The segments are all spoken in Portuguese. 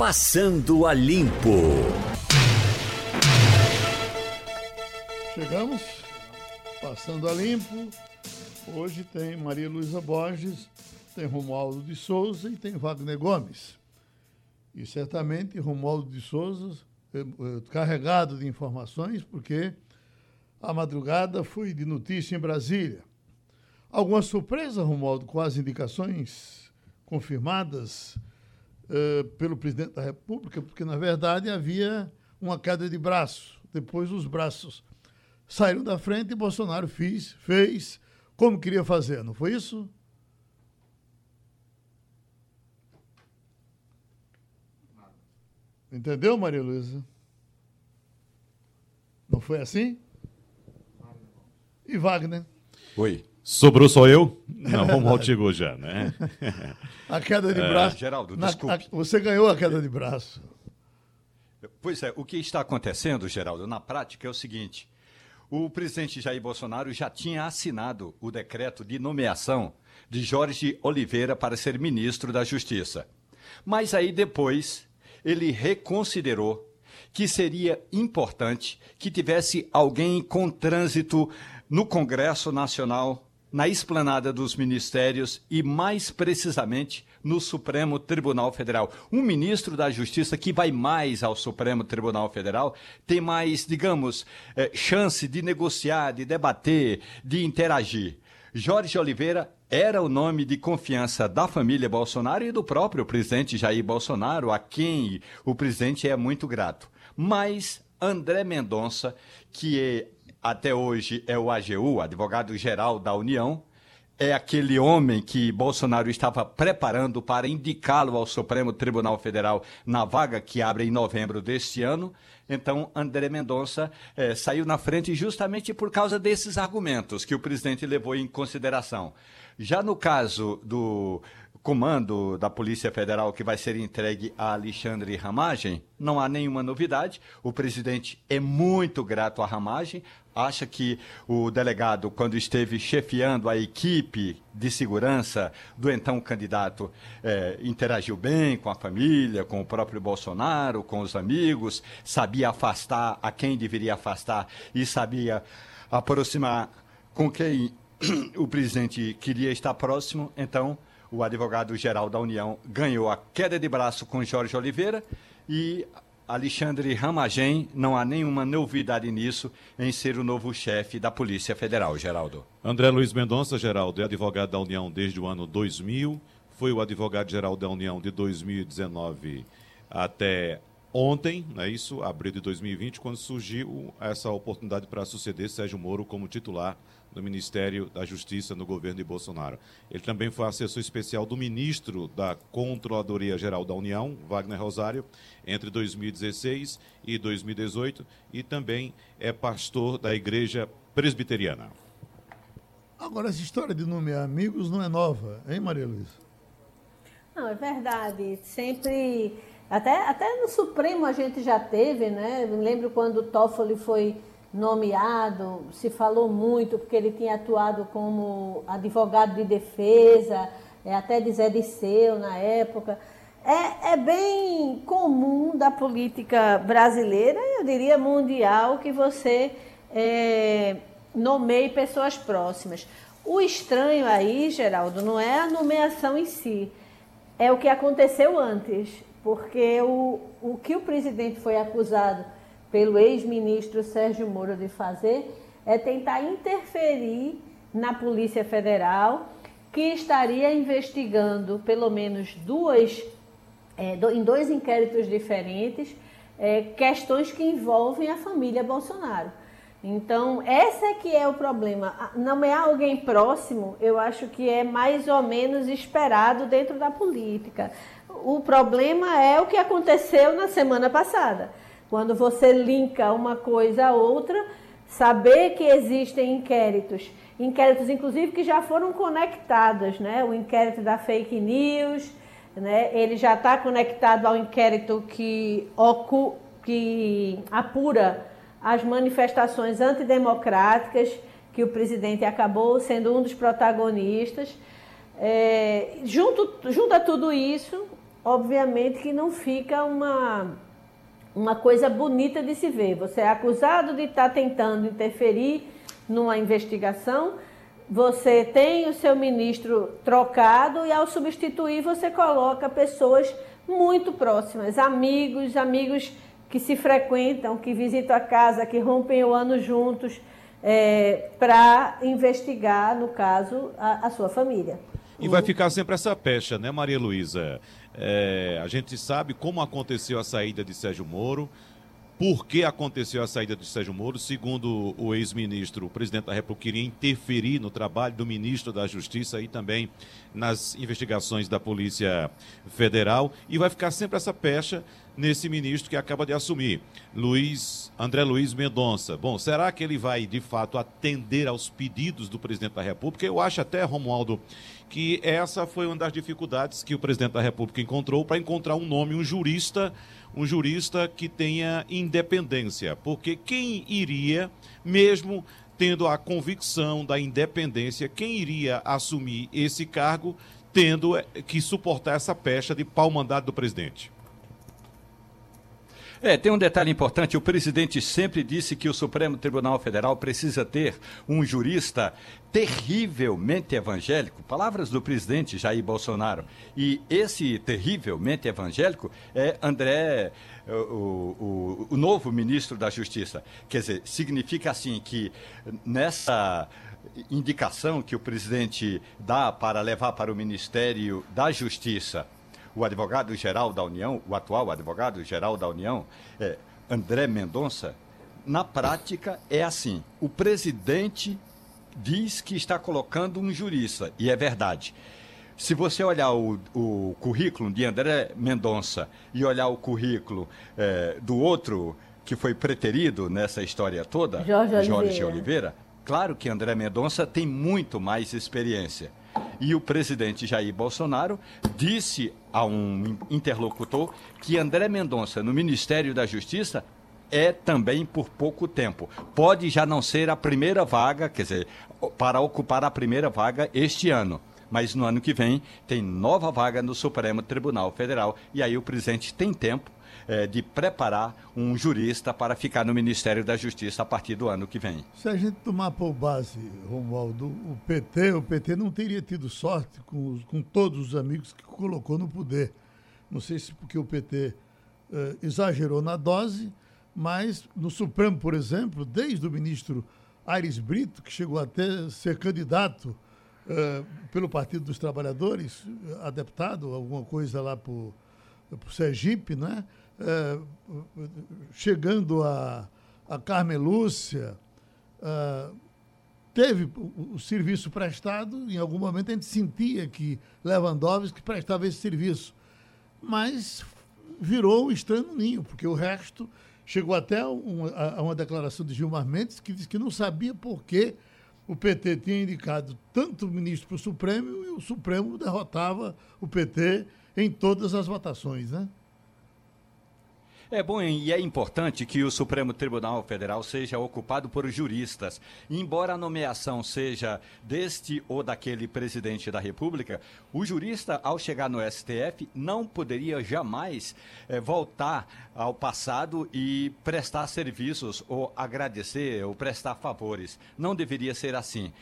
Passando a Limpo. Chegamos, passando a limpo. Hoje tem Maria Luísa Borges, tem Romualdo de Souza e tem Wagner Gomes. E certamente Romualdo de Souza, eh, eh, carregado de informações, porque a madrugada foi de notícia em Brasília. Alguma surpresa, Romualdo, com as indicações confirmadas uh, pelo presidente da República? Porque, na verdade, havia uma queda de braço. Depois, os braços saíram da frente e Bolsonaro fez, fez como queria fazer, não foi isso? Entendeu, Maria Luísa? Não foi assim? E Wagner? Oi. Sobrou só eu? Não, vamos chegou já, né? a queda de braço. É, Geraldo, desculpe. A, você ganhou a queda de braço. Pois é, o que está acontecendo, Geraldo, na prática é o seguinte: o presidente Jair Bolsonaro já tinha assinado o decreto de nomeação de Jorge Oliveira para ser ministro da Justiça. Mas aí depois ele reconsiderou que seria importante que tivesse alguém com trânsito no Congresso Nacional, na esplanada dos ministérios e, mais precisamente, no Supremo Tribunal Federal. Um ministro da Justiça que vai mais ao Supremo Tribunal Federal tem mais, digamos, eh, chance de negociar, de debater, de interagir. Jorge Oliveira era o nome de confiança da família Bolsonaro e do próprio presidente Jair Bolsonaro, a quem o presidente é muito grato. Mas André Mendonça, que é até hoje é o AGU, advogado-geral da União, é aquele homem que Bolsonaro estava preparando para indicá-lo ao Supremo Tribunal Federal na vaga que abre em novembro deste ano. Então, André Mendonça eh, saiu na frente justamente por causa desses argumentos que o presidente levou em consideração. Já no caso do comando da Polícia Federal que vai ser entregue a Alexandre Ramagem, não há nenhuma novidade. O presidente é muito grato à Ramagem, acha que o delegado, quando esteve chefiando a equipe de segurança do então candidato, é, interagiu bem com a família, com o próprio Bolsonaro, com os amigos, sabia afastar a quem deveria afastar e sabia aproximar com quem o presidente queria estar próximo. Então, o advogado-geral da União ganhou a queda de braço com Jorge Oliveira e Alexandre Ramagem, não há nenhuma novidade nisso em ser o novo chefe da Polícia Federal, Geraldo. André Luiz Mendonça, Geraldo, é advogado da União desde o ano 2000, foi o advogado-geral da União de 2019 até ontem, não é isso, abril de 2020, quando surgiu essa oportunidade para suceder Sérgio Moro como titular do Ministério da Justiça no governo de Bolsonaro. Ele também foi assessor especial do ministro da Controladoria Geral da União, Wagner Rosário, entre 2016 e 2018, e também é pastor da Igreja Presbiteriana. Agora, essa história de nomear amigos não é nova, hein, Maria Luísa? Não, é verdade. Sempre. Até, até no Supremo a gente já teve, né? Eu me lembro quando o Toffoli foi nomeado, se falou muito, porque ele tinha atuado como advogado de defesa, é, até de Zé Disseu na época. É, é bem comum da política brasileira, eu diria mundial, que você é, nomeie pessoas próximas. O estranho aí, Geraldo, não é a nomeação em si, é o que aconteceu antes, porque o, o que o presidente foi acusado pelo ex-ministro Sérgio Moro de fazer é tentar interferir na Polícia Federal, que estaria investigando pelo menos duas, é, em dois inquéritos diferentes, é, questões que envolvem a família Bolsonaro. Então, esse é que é o problema. Nomear alguém próximo, eu acho que é mais ou menos esperado dentro da política. O problema é o que aconteceu na semana passada. Quando você linka uma coisa a outra, saber que existem inquéritos, inquéritos inclusive que já foram conectados, né? O inquérito da fake news, né? Ele já está conectado ao inquérito que, ocu, que apura as manifestações antidemocráticas que o presidente acabou sendo um dos protagonistas. É, junto, junto a tudo isso, obviamente que não fica uma, uma coisa bonita de se ver. Você é acusado de estar tentando interferir numa investigação, você tem o seu ministro trocado e ao substituir você coloca pessoas muito próximas, amigos, amigos que se frequentam, que visitam a casa, que rompem o ano juntos, é, para investigar, no caso, a, a, sua família. E vai ficar sempre essa pecha, né, Maria Luísa? É, a gente sabe como aconteceu a saída de Sérgio Moro, por que aconteceu a saída de Sérgio Moro. Segundo o ex-ministro, o presidente da República queria interferir no trabalho do ministro da Justiça e também nas investigações da Polícia Federal. E vai ficar sempre essa pecha nesse ministro que acaba de assumir, Luiz André Luiz Mendonça. Bom, será que ele vai de fato atender aos pedidos do presidente da República? Eu acho até, Romualdo, que essa foi uma das dificuldades que o presidente da República encontrou para encontrar um nome, um jurista um jurista que tenha independência, porque quem iria, mesmo tendo a convicção da independência, quem iria assumir esse cargo tendo eh, que suportar essa pecha de pau mandado do presidente? É, tem um detalhe importante: o presidente sempre disse que o Supremo Tribunal Federal precisa ter um jurista terrivelmente evangélico. Palavras do presidente Jair Bolsonaro. E esse terrivelmente evangélico é André, o, o, o novo ministro da Justiça. Quer dizer, significa assim que nessa indicação que o presidente dá para levar para o Ministério da Justiça o advogado-geral da União, o atual advogado-geral da União, é, André Mendonça, na prática é assim: o presidente diz que está colocando um jurista, e é verdade. Se você olhar o, o currículo de André Mendonça e olhar o currículo é, do outro que foi preterido nessa história toda, Jorge, Jorge Oliveira. Oliveira, claro que André Mendonça tem muito mais experiência. E o presidente Jair Bolsonaro disse a um interlocutor que André Mendonça, no Ministério da Justiça, é também por pouco tempo. Pode já não ser a primeira vaga, quer dizer, para ocupar a primeira vaga este ano. Mas no ano que vem tem nova vaga no Supremo Tribunal Federal e aí o presidente tem tempo é, de preparar um jurista para ficar no Ministério da Justiça a partir do ano que vem. Se a gente tomar por base, Romualdo, o PT, o PT não teria tido sorte com, os, com todos os amigos que colocou no poder. Não sei se porque o PT eh, exagerou na dose, mas no Supremo, por exemplo, desde o ministro Aires Brito, que chegou até ser candidato uh, pelo Partido dos Trabalhadores, a deputado, alguma coisa lá para o Sergipe, né? É, chegando a, a Carmen Lúcia, é, teve o, o, serviço prestado, em algum momento a gente sentia que Lewandowski prestava esse serviço, mas virou um estranho ninho, porque o resto chegou até a, uma declaração de Gilmar Mendes que disse que não sabia por que o PT tinha indicado tanto ministro para o Supremo e o Supremo derrotava o PT em todas as votações, né? É bom e é importante que o Supremo Tribunal Federal seja ocupado por juristas. Embora a nomeação seja deste ou daquele presidente da República, o jurista, ao chegar no STF, não poderia jamais é, voltar ao passado e prestar serviços ou agradecer ou prestar favores. Não deveria ser assim.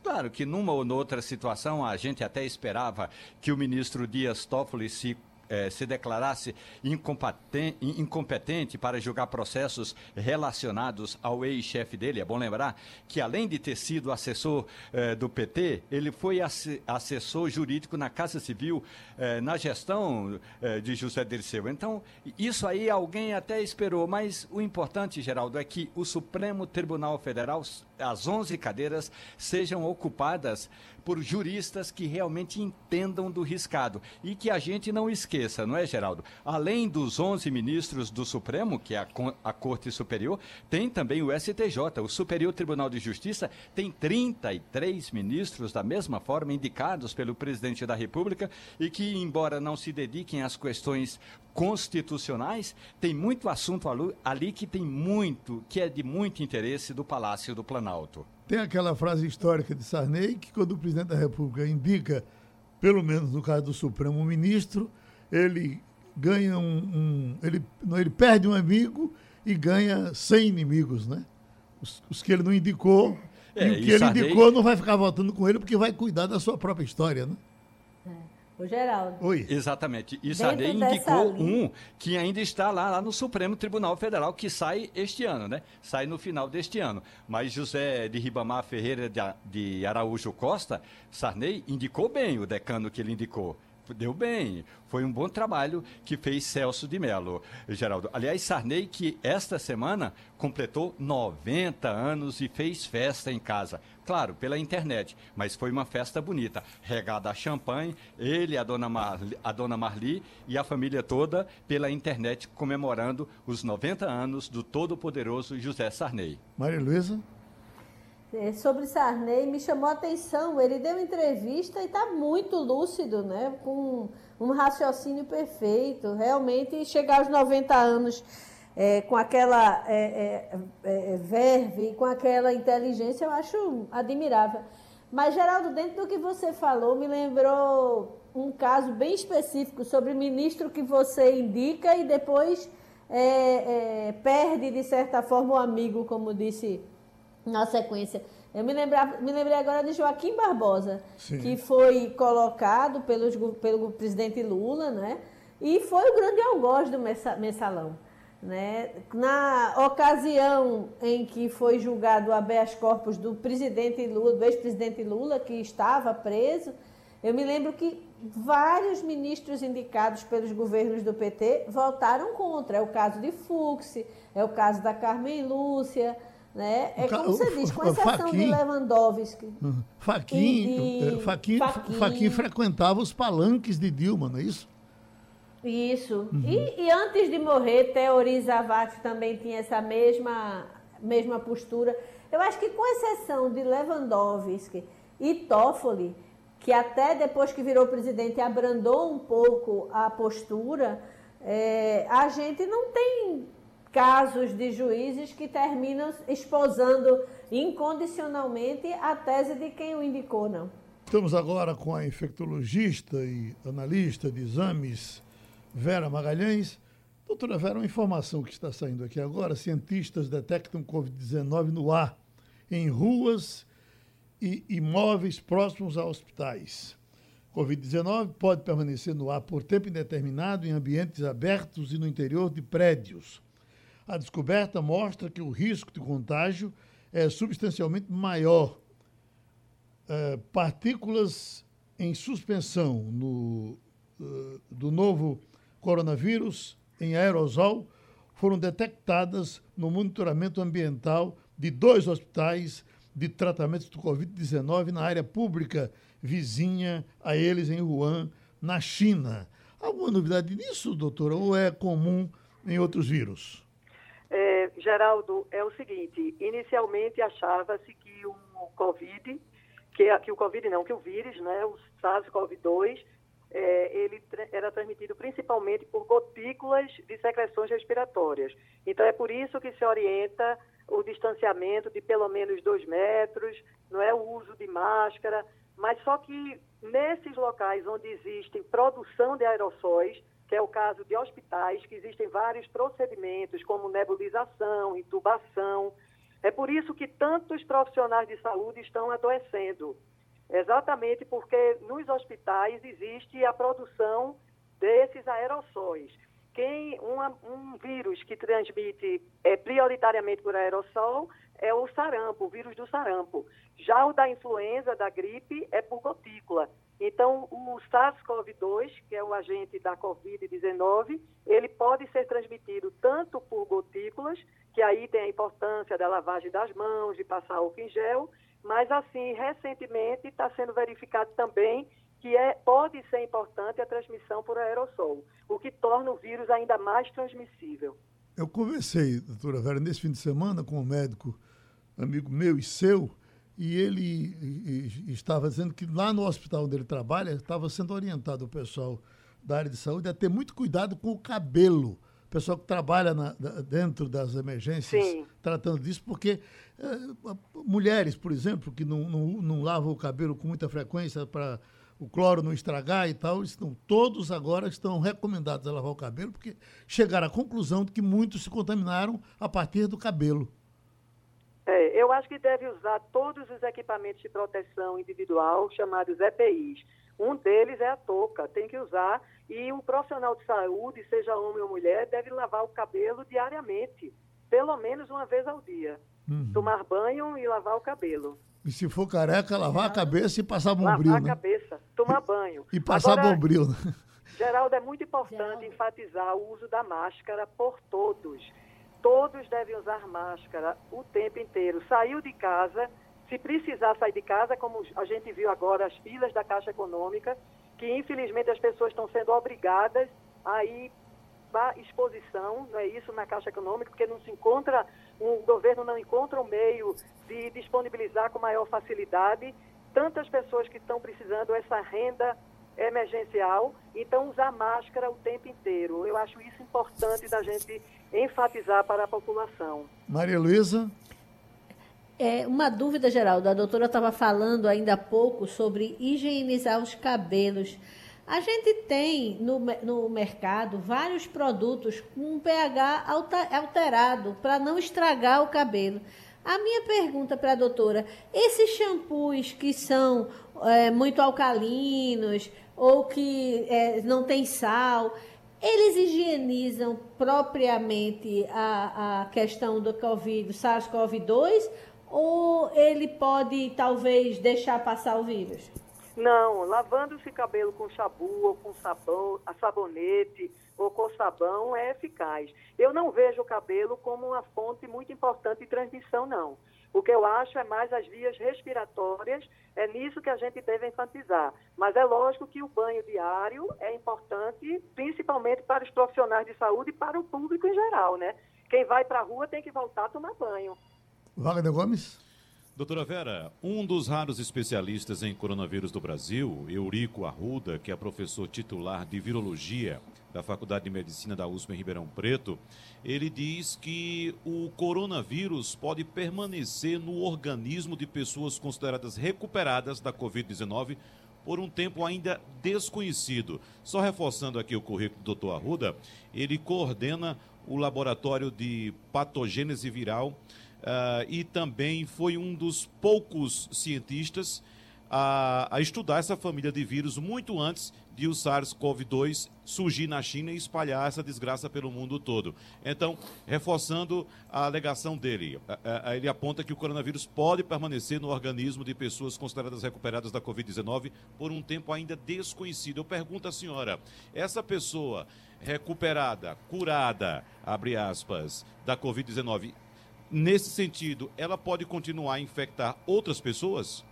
Claro que numa ou noutra situação a gente até esperava que o ministro Dias Toffoli se eh, se declarasse incompetente, para julgar processos relacionados ao ex-chefe dele. É bom lembrar que, além de ter sido assessor eh, do PT, ele foi assessor jurídico na Casa Civil, eh, na gestão de José Dirceu. Então, isso aí alguém até esperou, mas o importante, Geraldo, é que o Supremo Tribunal Federal, as 11 cadeiras, sejam ocupadas por juristas que realmente entendam do riscado e que a gente não esqueça, não é, Geraldo? Além dos 11 ministros do Supremo, que é a, a Corte Superior, tem também o STJ, o Superior Tribunal de Justiça, tem 33 ministros da mesma forma indicados pelo presidente da República e que, embora não se dediquem às questões constitucionais, tem muito assunto ali que tem muito, que é de muito interesse do Palácio do Planalto. Tem aquela frase histórica de Sarney que quando o presidente da República indica, pelo menos no caso do Supremo, um ministro, ele ganha um, um ele, não, ele perde um amigo e ganha 100 inimigos, né? Os, os que ele não indicou é, e o que ele Sarney... indicou não vai ficar votando com ele porque vai cuidar da sua própria história, né? O Geraldo. Oi. Exatamente. E Sarney indicou um que ainda está lá, lá no Supremo Tribunal Federal, que sai este ano, né? Sai no final deste ano. Mas José de Ribamar Ferreira de Araújo Costa, Sarney indicou bem o decano que ele indicou deu bem. Foi um bom trabalho que fez Celso de Mello, Geraldo. Aliás, Sarney, que esta semana completou 90 anos e fez festa em casa. Claro, pela internet, mas foi uma festa bonita. Regada a champanhe, ele, a dona, Marli, a dona Marli e a família toda pela internet comemorando os 90 anos do todo-poderoso José Sarney. Maria Luísa? É, sobre Sarney me chamou a atenção. Ele deu entrevista e está muito lúcido, né? com um raciocínio perfeito. Realmente, chegar aos 90 anos é, com aquela é, é, é, verve, com aquela inteligência, eu acho admirável. Mas, Geraldo, dentro do que você falou, me lembrou um caso bem específico sobre o ministro que você indica e depois é, perde, de certa forma, o amigo, como disse na sequência. Eu me, lembrava, me lembrei agora de Joaquim Barbosa, Sim. que foi colocado pelos, pelo presidente Lula, né? E foi o grande algoz do mensalão. Né? Na ocasião em que foi julgado o habeas corpus do presidente Lula, do ex-presidente Lula, que estava preso, eu me lembro que vários ministros indicados pelos governos do PT votaram contra. É o caso de Fux, é o caso da Carmen Lúcia, né? É como você diz, com exceção Faquin, de Lewandowski. Faquin, e, Faquin, Faquin, Faquin, frequentava os palanques de Dilma, não é isso? Isso. Uhum. E, e, antes de morrer, Teori Zavascki também tinha essa mesma, mesma postura. Eu acho que com exceção de Lewandowski e Toffoli, que até depois que virou presidente abrandou um pouco a postura, é, a gente não tem casos de juízes que terminam esposando incondicionalmente a tese de quem o indicou, não. Estamos agora com a infectologista e analista de exames Vera Magalhães. Doutora Vera, uma informação que está saindo aqui agora: cientistas detectam Covid-19 no ar, em ruas e imóveis próximos a hospitais. Covid-19 pode permanecer no ar por tempo indeterminado em ambientes abertos e no interior de prédios. A descoberta mostra que o risco de contágio é substancialmente maior. É, partículas em suspensão no, uh, do novo coronavírus em aerosol foram detectadas no monitoramento ambiental de dois hospitais de tratamento do Covid-19 na área pública vizinha a eles em Wuhan, na China. Alguma novidade nisso, doutora, ou é comum em outros vírus? É, Geraldo, é o seguinte, inicialmente achava-se que o Covid, que, que o Covid não, que o vírus, né, o SARS-CoV-2, é, ele era transmitido principalmente por gotículas de secreções respiratórias. Então é por isso que se orienta o distanciamento de pelo menos dois metros, não é o uso de máscara, mas só que nesses locais onde existe produção de aerossóis, que é o caso de hospitais, que existem vários procedimentos, como nebulização, intubação. É por isso que tantos profissionais de saúde estão adoecendo. Exatamente porque nos hospitais existe a produção desses aerossóis. Quem uma, um vírus que transmite é, prioritariamente por aerossol é o sarampo, o vírus do sarampo. Já o da influenza, da gripe, é por gotícula. Então, o SARS-CoV-2, que é o agente da Covid-19, ele pode ser transmitido tanto por gotículas, que aí tem a importância da lavagem das mãos, de passar álcool em gel, mas assim, recentemente está sendo verificado também que é, pode ser importante a transmissão por aerossol, o que torna o vírus ainda mais transmissível. Eu conversei, doutora Vera, nesse fim de semana com um médico, amigo meu e seu, e ele estava dizendo que lá no hospital onde ele trabalha, estava sendo orientado o pessoal da área de saúde a ter muito cuidado com o cabelo. O pessoal que trabalha na, dentro das emergências Sim. tratando disso, porque é, mulheres, por exemplo, que não, não, não lavam o cabelo com muita frequência para o cloro não estragar e tal, estão, todos agora estão recomendados a lavar o cabelo, porque chegaram à conclusão de que muitos se contaminaram a partir do cabelo. É, eu acho que deve usar todos os equipamentos de proteção individual, chamados EPIs. Um deles é a touca, tem que usar. E um profissional de saúde, seja homem ou mulher, deve lavar o cabelo diariamente, pelo menos uma vez ao dia. Uhum. Tomar banho e lavar o cabelo. E se for careca, lavar a cabeça e passar bombril, Lavar né? a cabeça, tomar banho. E passar Agora, bombril. né? Geraldo, é muito importante enfatizar o uso da máscara por todos. Todos devem usar máscara o tempo inteiro. Saiu de casa, se precisar sair de casa, como a gente viu agora as filas da Caixa Econômica, que infelizmente as pessoas estão sendo obrigadas a ir para exposição, não é isso, na Caixa Econômica, porque não se encontra, o governo não encontra um meio de disponibilizar com maior facilidade tantas pessoas que estão precisando essa renda emergencial, então usar máscara o tempo inteiro. Eu acho isso importante da gente enfatizar para a população. Maria Luísa? É, uma dúvida, Geraldo. A doutora estava falando ainda há pouco sobre higienizar os cabelos. A gente tem no, no mercado vários produtos com pH alterado para não estragar o cabelo. A minha pergunta para a doutora: esses shampoos que são é, muito alcalinos ou que é, não tem sal, eles higienizam propriamente a, a questão do Covid, do SARS-CoV-2, ou ele pode talvez deixar passar o vírus? Não, lavando-se cabelo com shabu ou com sabão, a sabonete ou com sabão é eficaz. Eu não vejo o cabelo como uma fonte muito importante de transmissão, não. O que eu acho é mais as vias respiratórias, é nisso que a gente deve enfatizar. Mas é lógico que o banho diário é importante, principalmente para os profissionais de saúde e para o público em geral, né? Quem vai para a rua tem que voltar a tomar banho. Wagner Gomes? Doutora Vera, um dos raros especialistas em coronavírus do Brasil, Eurico Arruda, que é professor titular de virologia da Faculdade de Medicina da USP em Ribeirão Preto, ele diz que o coronavírus pode permanecer no organismo de pessoas consideradas recuperadas da Covid-19 por um tempo ainda desconhecido. Só reforçando aqui o currículo do doutor Arruda, ele coordena o laboratório de patogênese viral Uh, e também foi um dos poucos cientistas a, a, estudar essa família de vírus muito antes de o SARS-CoV-2 surgir na China e espalhar essa desgraça pelo mundo todo. Então, reforçando a alegação dele, ele aponta que o coronavírus pode permanecer no organismo de pessoas consideradas recuperadas da Covid-19 por um tempo ainda desconhecido. Eu pergunto à senhora, essa pessoa recuperada, curada, abre aspas, da Covid-19, nesse sentido, ela pode continuar a infectar outras pessoas?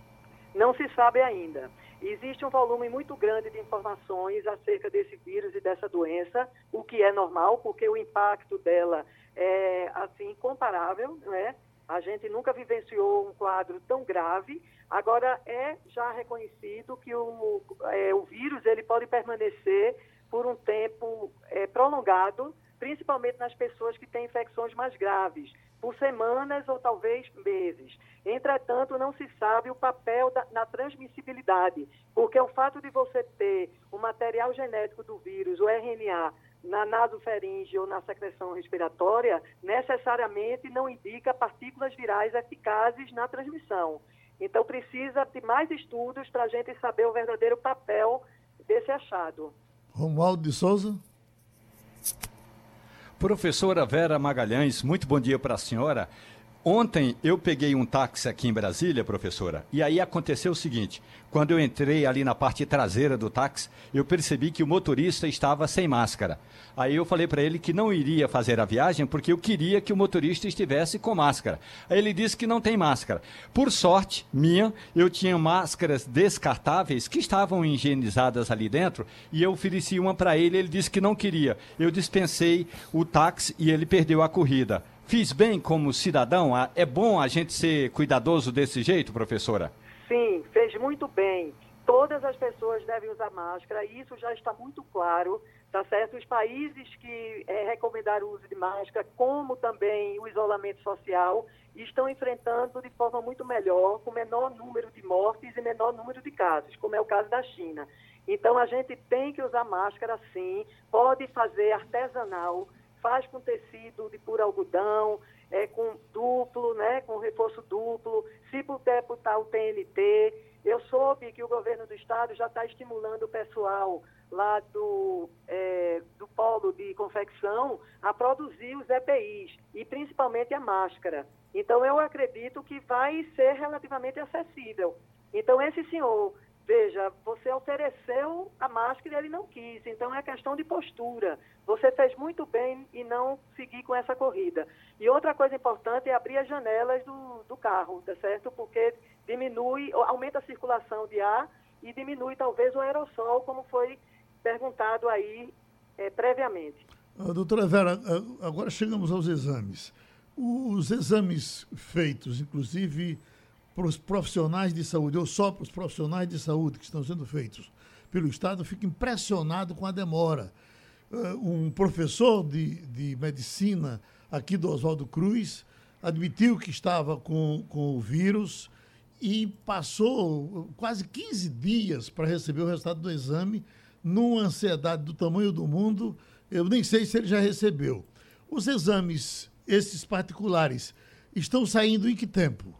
Não se sabe ainda. Existe um volume muito grande de informações acerca desse vírus e dessa doença, o que é normal, porque o impacto dela é assim incomparável, né? A gente nunca vivenciou um quadro tão grave. Agora é já reconhecido que o, é, o vírus ele pode permanecer por um tempo é, prolongado, principalmente nas pessoas que têm infecções mais graves, por semanas ou talvez meses. Entretanto, não se sabe o papel da, na transmissibilidade, porque o fato de você ter o material genético do vírus, o RNA, na nasofaringe ou na secreção respiratória, necessariamente não indica partículas virais eficazes na transmissão. Então, precisa de mais estudos para a gente saber o verdadeiro papel desse achado. Romualdo de Souza. Professora Vera Magalhães, muito bom dia para a senhora. Ontem eu peguei um táxi aqui em Brasília, professora, e aí aconteceu o seguinte: quando eu entrei ali na parte traseira do táxi, eu percebi que o motorista estava sem máscara. Aí eu falei para ele que não iria fazer a viagem porque eu queria que o motorista estivesse com máscara. Aí ele disse que não tem máscara. Por sorte minha, eu tinha máscaras descartáveis que estavam higienizadas ali dentro e eu ofereci uma para ele. Ele disse que não queria. Eu dispensei o táxi e ele perdeu a corrida. Fiz bem como cidadão? É bom a gente ser cuidadoso desse jeito, professora? Sim, fez muito bem. Todas as pessoas devem usar máscara, e isso já está muito claro tá certo? Os países que é, recomendaram o uso de máscara, como também o isolamento social, estão enfrentando de forma muito melhor, com menor número de mortes e menor número de casos, como é o caso da China. Então, a gente tem que usar máscara sim, pode fazer artesanal, faz com tecido de puro algodão, é, com duplo, né, com reforço duplo, se puder botar o TNT. Eu soube que o governo do estado já está estimulando o pessoal lá do, é, do polo de confecção a produzir os EPIs e principalmente a máscara. Então, eu acredito que vai ser relativamente acessível. Então, esse senhor Veja, você ofereceu a máscara e ele não quis, então é questão de postura. Você fez muito bem e não seguir com essa corrida. E outra coisa importante é abrir as janelas do, do carro, tá certo? Porque diminui, aumenta a circulação de ar e diminui talvez o aerossol, como foi perguntado aí é, previamente. Uh, doutora Vera, uh, agora chegamos aos exames. Os exames feitos, inclusive para os profissionais de saúde, ou só para os profissionais de saúde que estão sendo feitos pelo Estado, fico impressionado com a demora. Uh, um professor de, de medicina aqui do Oswaldo Cruz admitiu que estava com, com o vírus e passou quase 15 dias para receber o resultado do exame, numa ansiedade do tamanho do mundo. Eu nem sei se ele já recebeu. Os exames, esses particulares, estão saindo em que tempo?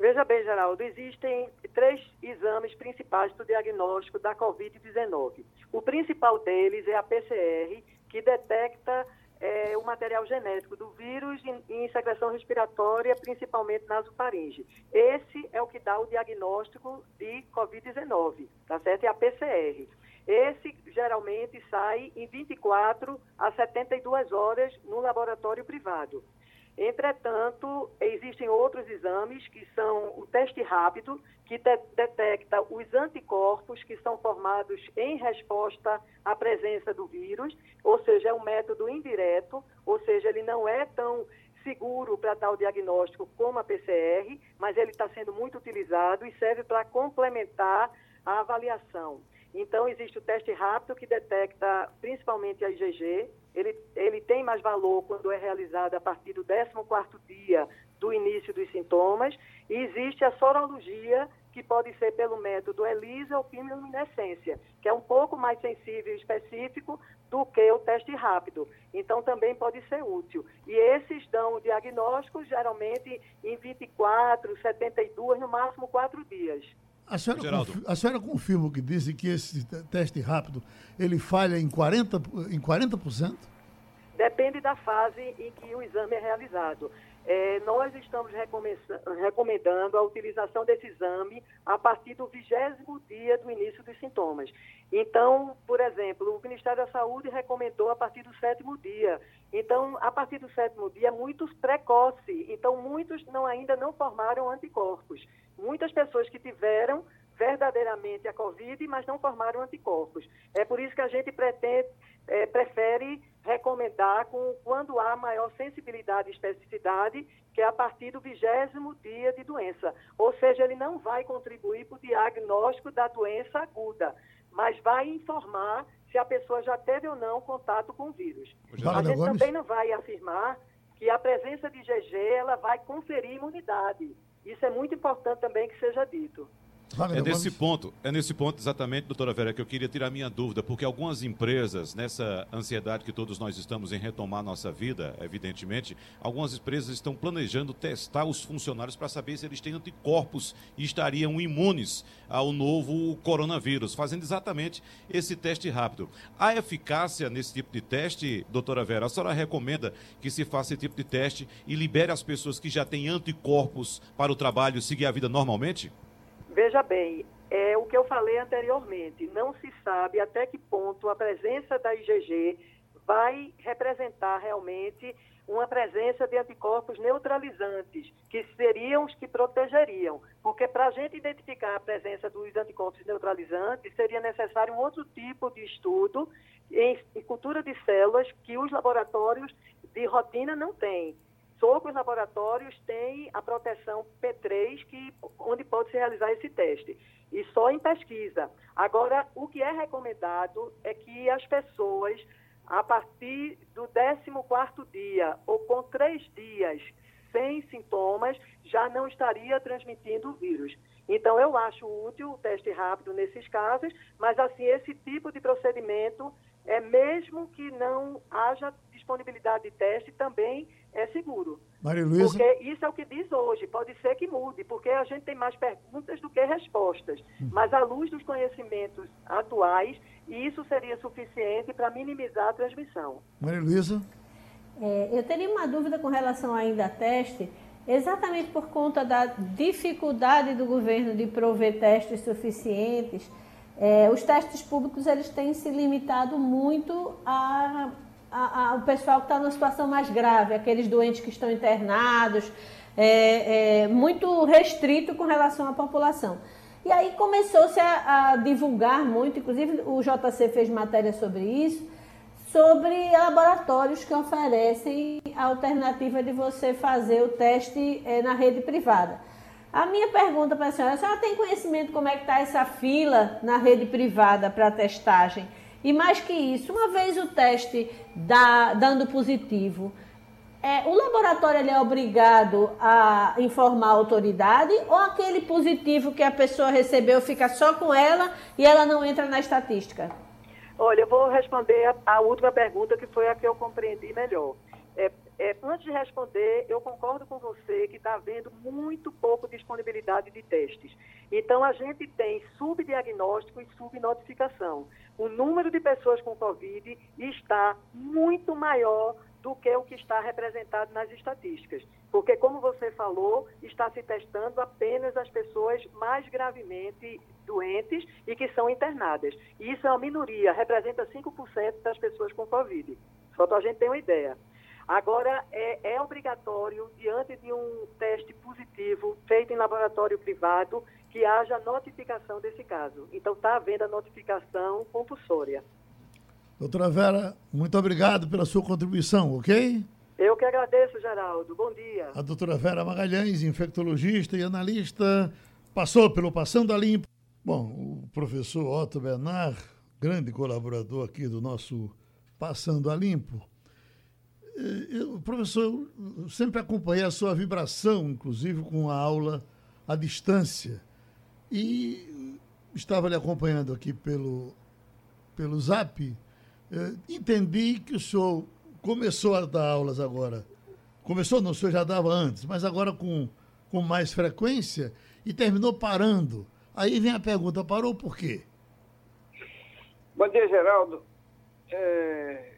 Veja bem, Geraldo, existem três exames principais do diagnóstico da Covid-19. O principal deles é a PCR, que detecta é, o material genético do vírus em, secreção respiratória, principalmente nasofaringe. Esse é o que dá o diagnóstico de Covid-19, tá certo? É a PCR. Esse geralmente sai em 24 a 72 horas no laboratório privado. Entretanto, existem outros exames que são o teste rápido, que de detecta os anticorpos que são formados em resposta à presença do vírus, ou seja, é um método indireto, ou seja, ele não é tão seguro para tal diagnóstico como a PCR, mas ele está sendo muito utilizado e serve para complementar a avaliação. Então, existe o teste rápido que detecta principalmente a IgG, ele, ele tem mais valor quando é realizado a partir do 14º dia do início dos sintomas, e existe a sorologia, que pode ser pelo método ELISA ou quimiluminescência, que é um pouco mais sensível e específico do que o teste rápido. Então, também pode ser útil. E esses dão o diagnóstico, geralmente, em 24, 72, no máximo 4 dias. A senhora, a senhora confirma o que disse que esse teste rápido ele falha em 40%? Em 40%? Depende da fase em que o exame é realizado. É, nós estamos recomendando a utilização desse exame a partir do vigésimo dia do início dos sintomas. Então, por exemplo, o Ministério da Saúde recomendou a partir do sétimo dia. Então, a partir do sétimo dia é muito precoce. Então, muitos não, ainda não formaram anticorpos muitas pessoas que tiveram verdadeiramente a Covid, mas não formaram anticorpos. É por isso que a gente pretende, é, prefere recomendar com, quando há maior sensibilidade e especificidade, que é a partir do vigésimo dia de doença. Ou seja, ele não vai contribuir para o diagnóstico da doença aguda, mas vai informar se a pessoa já teve ou não contato com o vírus. A gente também não vai afirmar que a presença de GG ela vai conferir imunidade. Isso é muito importante também que seja dito. É nesse ponto, é nesse ponto exatamente, doutora Vera, que eu queria tirar minha dúvida, porque algumas empresas, nessa ansiedade que todos nós estamos em retomar nossa vida, evidentemente, algumas empresas estão planejando testar os funcionários para saber se eles têm anticorpos e estariam imunes ao novo coronavírus, fazendo exatamente esse teste rápido. A eficácia nesse tipo de teste, doutora Vera, a senhora recomenda que se faça esse tipo de teste e libere as pessoas que já têm anticorpos para o trabalho seguir a vida normalmente? Veja bem, é o que eu falei anteriormente, não se sabe até que ponto a presença da IgG vai representar realmente uma presença de anticorpos neutralizantes, que seriam os que protegeriam. Porque para a gente identificar a presença dos anticorpos neutralizantes, seria necessário um outro tipo de estudo em, cultura de células que os laboratórios de rotina não têm. Poucos laboratórios têm a proteção P3, que, onde pode se realizar esse teste, e só em pesquisa. Agora, o que é recomendado é que as pessoas, a partir do 14º dia ou com três dias sem sintomas, já não estaria transmitindo o vírus. Então, eu acho útil o teste rápido nesses casos, mas, assim, esse tipo de procedimento, é mesmo que não haja disponibilidade de teste, também é seguro. Maria Luísa. Porque isso é o que diz hoje. Pode ser que mude, porque a gente tem mais perguntas do que respostas. Hum. Mas à luz dos conhecimentos atuais, isso seria suficiente para minimizar a transmissão. Maria Luísa. É, eu teria uma dúvida com relação ainda a teste, exatamente por conta da dificuldade do governo de prover testes suficientes. É, os testes públicos eles têm se limitado muito a a, a, o pessoal que está numa situação mais grave, aqueles doentes que estão internados, é, é, muito restrito com relação à população. E aí começou-se a, a, divulgar muito, inclusive o JC fez matéria sobre isso, sobre laboratórios que oferecem a alternativa de você fazer o teste é, na rede privada. A minha pergunta para a senhora, a senhora tem conhecimento como é que está essa fila na rede privada para testagem? E mais que isso, uma vez o teste dá, dando positivo, é, o laboratório é obrigado a informar a autoridade ou aquele positivo que a pessoa recebeu fica só com ela e ela não entra na estatística? Olha, eu vou responder a, a última pergunta, que foi a que eu compreendi melhor. É, é, antes de responder, eu concordo com você que está havendo muito pouco disponibilidade de testes. Então, a gente tem subdiagnóstico e subnotificação o número de pessoas com Covid está muito maior do que o que está representado nas estatísticas. Porque, como você falou, está se testando apenas as pessoas mais gravemente doentes e que são internadas. E isso é uma minoria, representa 5% das pessoas com Covid. Só para a gente ter uma ideia. Agora, é, é obrigatório, diante de um teste positivo feito em laboratório privado, que haja notificação desse caso. Então, está havendo a notificação compulsória. Doutora Vera, muito obrigado pela sua contribuição, ok? Eu que agradeço, Geraldo. Bom dia. A doutora Vera Magalhães, infectologista e analista, passou pelo Passando a Limpo. Bom, o professor Otto Bernard, grande colaborador aqui do nosso Passando a Limpo. Eh, eu, professor, eu sempre acompanhei a sua vibração, inclusive com a aula à distância. E estava lhe acompanhando aqui pelo, pelo zap. Eh, entendi que o senhor começou a dar aulas agora. Começou, não, o senhor já dava antes, mas agora com, com mais frequência e terminou parando. Aí vem a pergunta: parou por quê? Bom dia, Geraldo. É,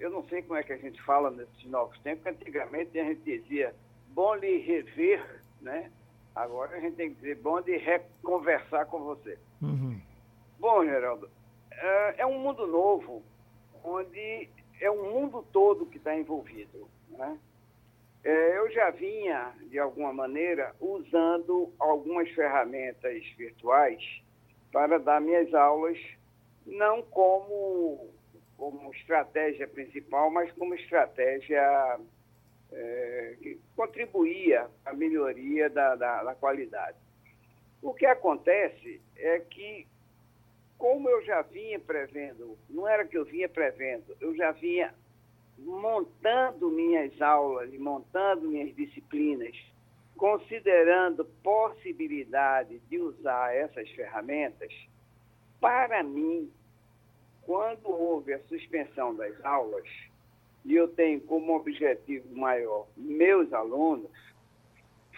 eu não sei como é que a gente fala nesses novos tempos, antigamente a gente dizia bom lhe rever, né? Agora a gente tem que dizer bom de reconversar com você. Uhum. Bom, Geraldo, é, é, um mundo novo, onde é um mundo todo que está envolvido. Né? É, eu já vinha, de alguma maneira, usando algumas ferramentas virtuais para dar minhas aulas, não como, como estratégia principal, mas como estratégia é, que contribuía à melhoria da, da, da qualidade. O que acontece é que, como eu já vinha prevendo, não era que eu vinha prevendo, eu já vinha montando minhas aulas montando minhas disciplinas, considerando possibilidade de usar essas ferramentas, para mim, quando houve a suspensão das aulas, e eu tenho como objetivo maior meus alunos,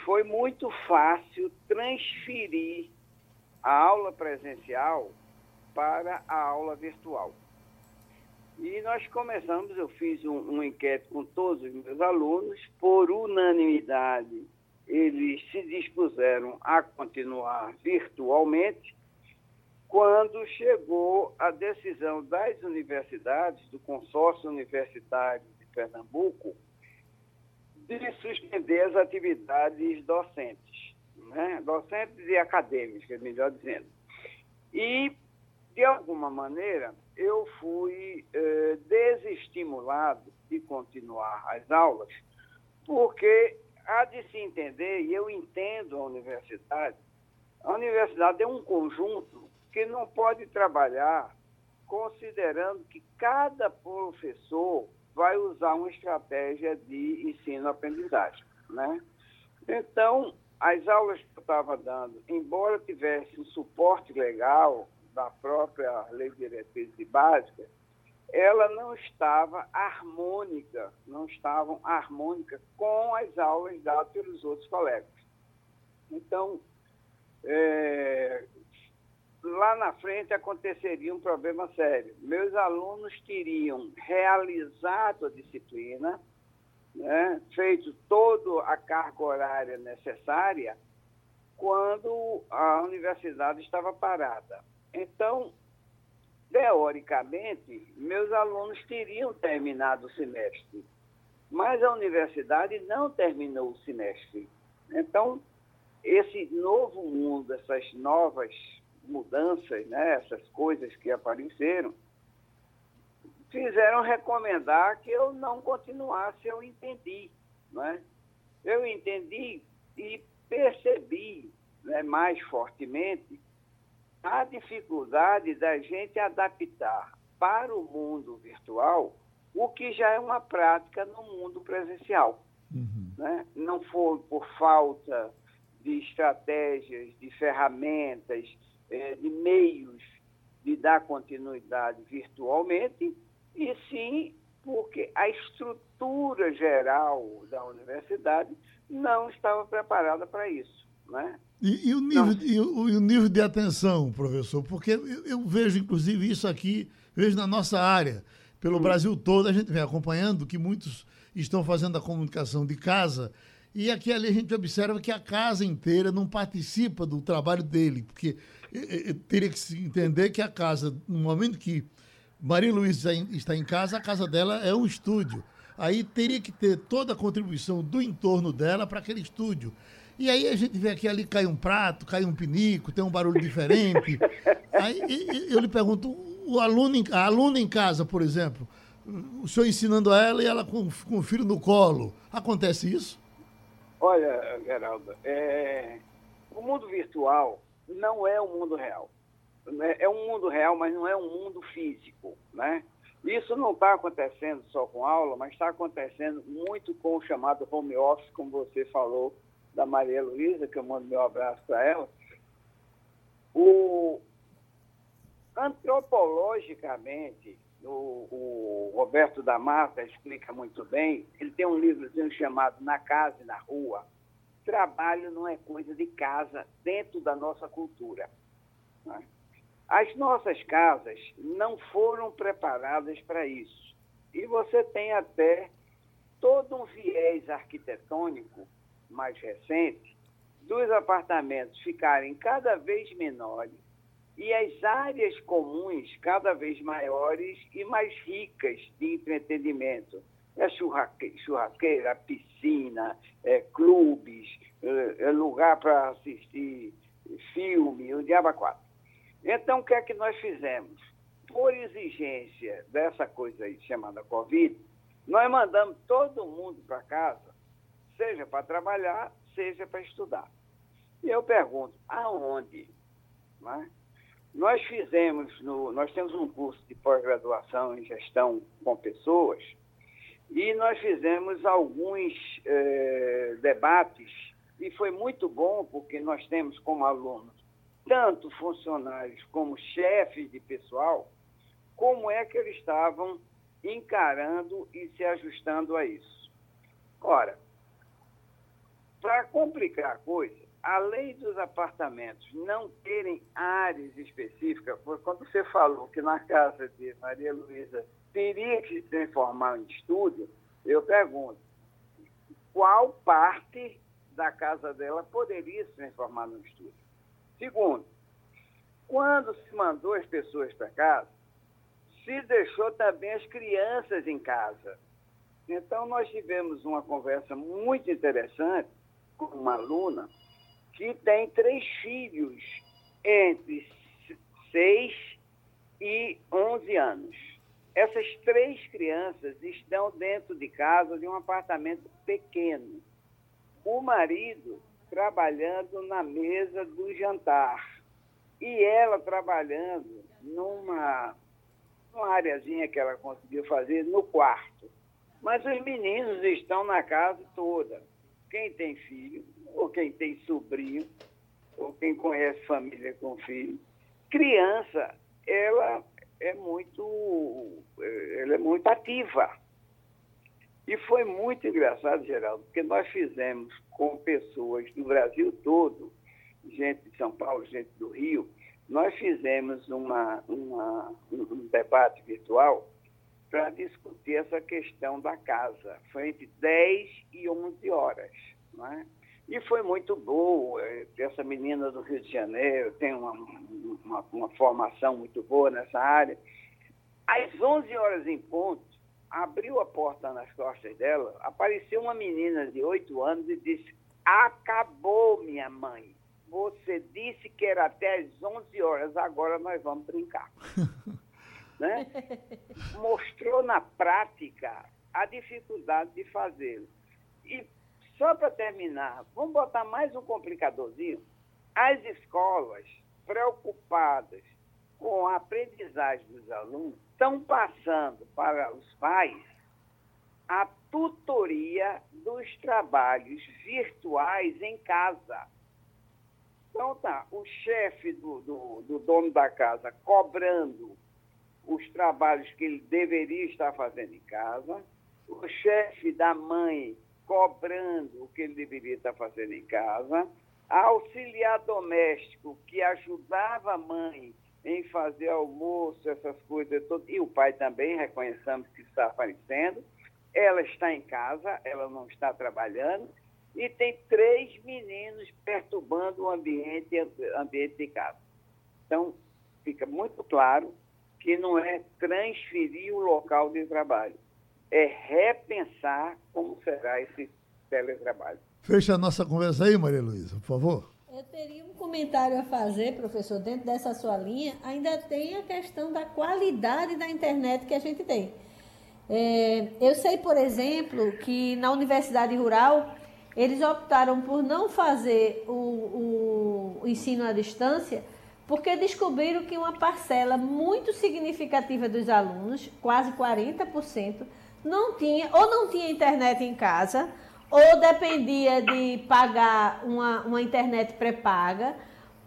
foi muito fácil transferir a aula presencial para a aula virtual. E nós começamos, eu fiz um, um enquete com todos os meus alunos, por unanimidade, eles se dispuseram a continuar virtualmente, quando chegou a decisão das universidades, do consórcio universitário de Pernambuco, de suspender as atividades docentes, né? docentes e acadêmicas, melhor dizendo. E, de alguma maneira, eu fui eh, desestimulado de continuar as aulas, porque há de se entender, e eu entendo a universidade, a universidade é um conjunto que não pode trabalhar considerando que cada professor vai usar uma estratégia de ensino-aprendizagem, né? Então, as aulas que eu estava dando, embora tivesse um suporte legal da própria Lei de Diretrizes Básicas, ela não estava harmônica, não estavam harmônicas com as aulas dadas pelos outros colegas. Então, é, lá na frente aconteceria um problema sério. Meus alunos teriam realizado a disciplina, né, feito toda a carga horária necessária, quando a universidade estava parada. Então, teoricamente, meus alunos teriam terminado o semestre, mas a universidade não terminou o semestre. Então, esse novo mundo, essas novas mudanças, né, essas coisas que apareceram, fizeram recomendar que eu não continuasse, eu entendi. Né? Eu entendi e percebi né, mais fortemente a dificuldade da gente adaptar para o mundo virtual o que já é uma prática no mundo presencial. Uhum. Né? Não foi por falta de estratégias, de ferramentas, eh, de meios de dar continuidade virtualmente, e sim porque a estrutura geral da universidade não estava preparada para isso. Né? E, e, o nível, e, o, e, o, nível de atenção, professor? Porque eu, eu, vejo, inclusive, isso aqui, vejo na nossa área, pelo hum. Brasil todo, a gente vem acompanhando que muitos estão fazendo a comunicação de casa, e aqui ali a gente observa que a casa inteira não participa do trabalho dele, porque teria que se entender que a casa, no momento que Maria Luísa está em casa, a casa dela é um estúdio. Aí teria que ter toda a contribuição do entorno dela para aquele estúdio. E aí a gente vê que ali cai um prato, cai um pinico, tem um barulho diferente. Aí eu lhe pergunto, o aluno, a aluna em casa, por exemplo, o senhor ensinando a ela e ela com, com o filho no colo, acontece isso? Olha, Geraldo, é, o mundo virtual não é o mundo real. Né? É um mundo real, mas não é um mundo físico, né? Isso não está acontecendo só com aula, mas está acontecendo muito com o chamado home office, como você falou da Maria Luísa, que eu mando meu abraço para ela. O, antropologicamente, o, o, Roberto da Mata explica muito bem, ele tem um livrozinho chamado Na Casa e na Rua. Trabalho não é coisa de casa dentro da nossa cultura. Né? As nossas casas não foram preparadas para isso. E você tem até todo um viés arquitetônico mais recente dos apartamentos ficarem cada vez menores e as áreas comuns cada vez maiores e mais ricas de entretenimento. É churrasqueira, piscina, é clubes, é, é lugar para assistir filme, o diabo quatro. Então, o que é que nós fizemos? Por exigência dessa coisa aí chamada Covid, nós mandamos todo mundo para casa, seja para trabalhar, seja para estudar. E eu pergunto, aonde? Né? Nós fizemos, no, nós temos um curso de pós-graduação em gestão com pessoas e nós fizemos alguns eh, debates e foi muito bom porque nós temos como alunos tanto funcionários como chefes de pessoal, como é que eles estavam encarando e se ajustando a isso. Ora, para complicar a coisa, além dos apartamentos não terem áreas específicas, quando você falou que na casa de Maria Luísa teria que se transformar em estúdio, eu pergunto, qual parte da casa dela poderia se transformar num estúdio? Segundo, quando se mandou as pessoas para casa, se deixou também as crianças em casa. Então, nós tivemos uma conversa muito interessante com uma aluna que tem três filhos entre 6 e 11 anos. Essas três crianças estão dentro de casa de um apartamento pequeno. o marido trabalhando na mesa do jantar e ela trabalhando numa, numa areazinha que ela conseguiu fazer no quarto. Mas os meninos estão na casa toda. Quem tem filho, ou quem tem sobrinho, ou quem conhece família com filho. Criança, ela é muito, ela é muito ativa. E foi muito engraçado, Geraldo, porque nós fizemos com pessoas do Brasil todo, gente de São Paulo, gente do Rio, nós fizemos uma, uma um debate virtual para discutir essa questão da casa. Foi entre 10 e 11 horas. Né? E foi muito boa. Essa menina do Rio de Janeiro tem uma, uma, uma formação muito boa nessa área. Às 11 horas em ponto, abriu a porta nas costas dela, apareceu uma menina de 8 anos e disse: Acabou, minha mãe. Você disse que era até às 11 horas, agora nós vamos brincar. né? Mostrou na prática a dificuldade de fazê-lo. E só para terminar, vamos botar mais um complicadorzinho. As escolas preocupadas com a aprendizagem dos alunos estão passando para os pais a tutoria dos trabalhos virtuais em casa. Então tá, o chefe do, do, do, dono da casa cobrando os trabalhos que ele deveria estar fazendo em casa, o chefe da mãe cobrando o que ele deveria estar fazendo em casa, auxiliar doméstico que ajudava a mãe em fazer almoço, essas coisas todas, e o pai também, reconheçamos que está aparecendo. Ela está em casa, ela não está trabalhando, e tem três meninos perturbando o ambiente, ambiente de casa. Então, fica muito claro que não é transferir o local de trabalho, é repensar como será esse teletrabalho. Fecha a nossa conversa aí, Maria Luísa, por favor. Eu teria um comentário a fazer, professor, dentro dessa sua linha. Ainda tem a questão da qualidade da internet que a gente tem. É, eu sei, por exemplo, que na Universidade Rural eles optaram por não fazer o, o, o ensino à distância porque descobriram que uma parcela muito significativa dos alunos, quase 40%, não tinha ou não tinha internet em casa ou dependia de pagar uma, uma internet pré-paga,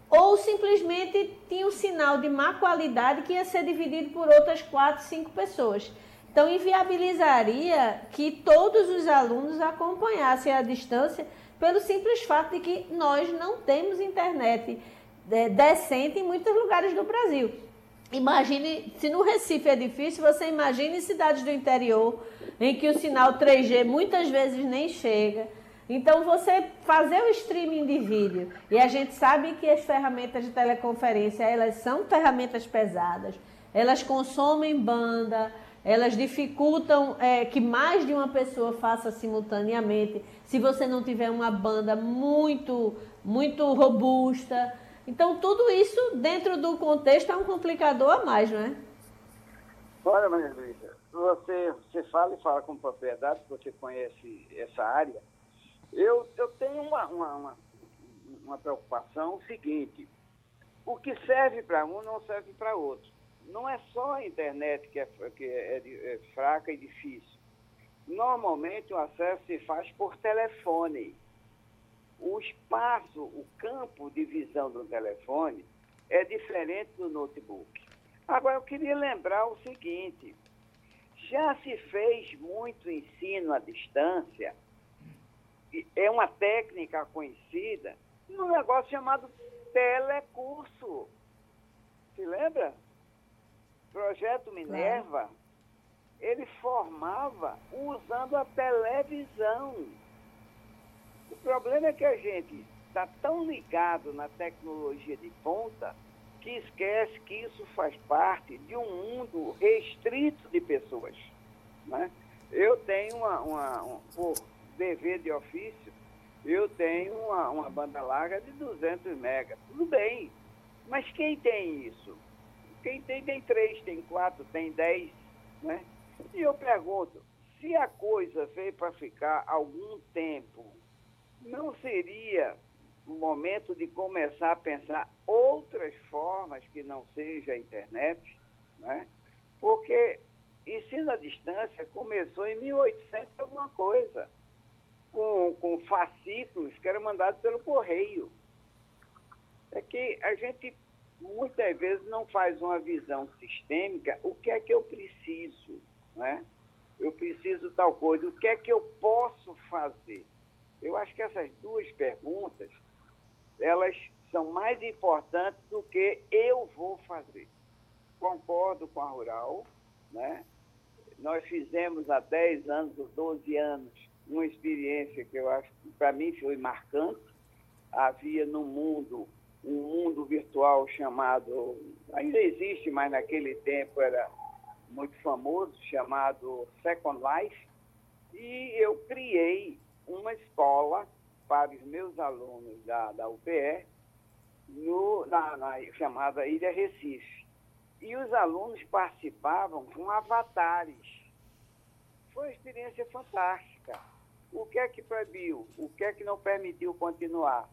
ou simplesmente tinha um sinal de má qualidade que ia ser dividido por outras quatro, cinco pessoas. Então, inviabilizaria que todos os alunos acompanhassem a distância pelo simples fato de que nós não temos internet é, decente em muitos lugares do Brasil. Imagine, se no Recife é difícil, você imagine cidades do interior, em que o sinal 3G muitas vezes nem chega. Então, você fazer o streaming de vídeo, e a gente sabe que as ferramentas de teleconferência, elas são ferramentas pesadas, elas consomem banda, elas dificultam é, que mais de uma pessoa faça simultaneamente, se você não tiver uma banda muito, muito robusta. Então, tudo isso, dentro do contexto, é um complicador a mais, não é? Olha, Maria Luísa, você, você fala e fala com propriedade, você conhece essa área. Eu, eu tenho uma, uma, uma, uma preocupação seguinte: o que serve para um não serve para outro. Não é só a internet que, é, que é, é fraca e difícil. Normalmente o acesso se faz por telefone o espaço, o campo de visão do telefone é diferente do notebook. Agora, eu queria lembrar o seguinte: já se fez muito ensino à distância, é uma técnica conhecida, num negócio chamado telecurso. Se lembra? Projeto Minerva, ele formava usando a televisão. O problema é que a gente está tão ligado na tecnologia de ponta que esquece que isso faz parte de um mundo restrito de pessoas. Né? Eu tenho uma, uma um, por dever de ofício, eu tenho uma, uma banda larga de 200 megas. Tudo bem, mas quem tem isso? Quem tem, tem três, tem quatro, tem dez, né? E eu pergunto, se a coisa veio para ficar algum tempo não seria o momento de começar a pensar outras formas que não seja a internet, né? Porque ensino à distância começou em 1800 alguma coisa, com, com fascículos que eram mandados pelo correio. É que a gente muitas vezes não faz uma visão sistêmica, o que é que eu preciso, né? Eu preciso tal coisa, o que é que eu posso fazer? Eu acho que essas duas perguntas, elas são mais importantes do que eu vou fazer. Concordo com a Rural, né? Nós fizemos há 10 anos ou 12 anos uma experiência que eu acho que para mim foi marcante. Havia no mundo um mundo virtual chamado, ainda existe, mas naquele tempo era muito famoso, chamado Second Life, e eu criei uma escola para os meus alunos da, da UPE, no, na, na chamada Ilha Recife. E os alunos participavam com avatares. Foi uma experiência fantástica. O que é que proibiu? O que é que não permitiu continuar?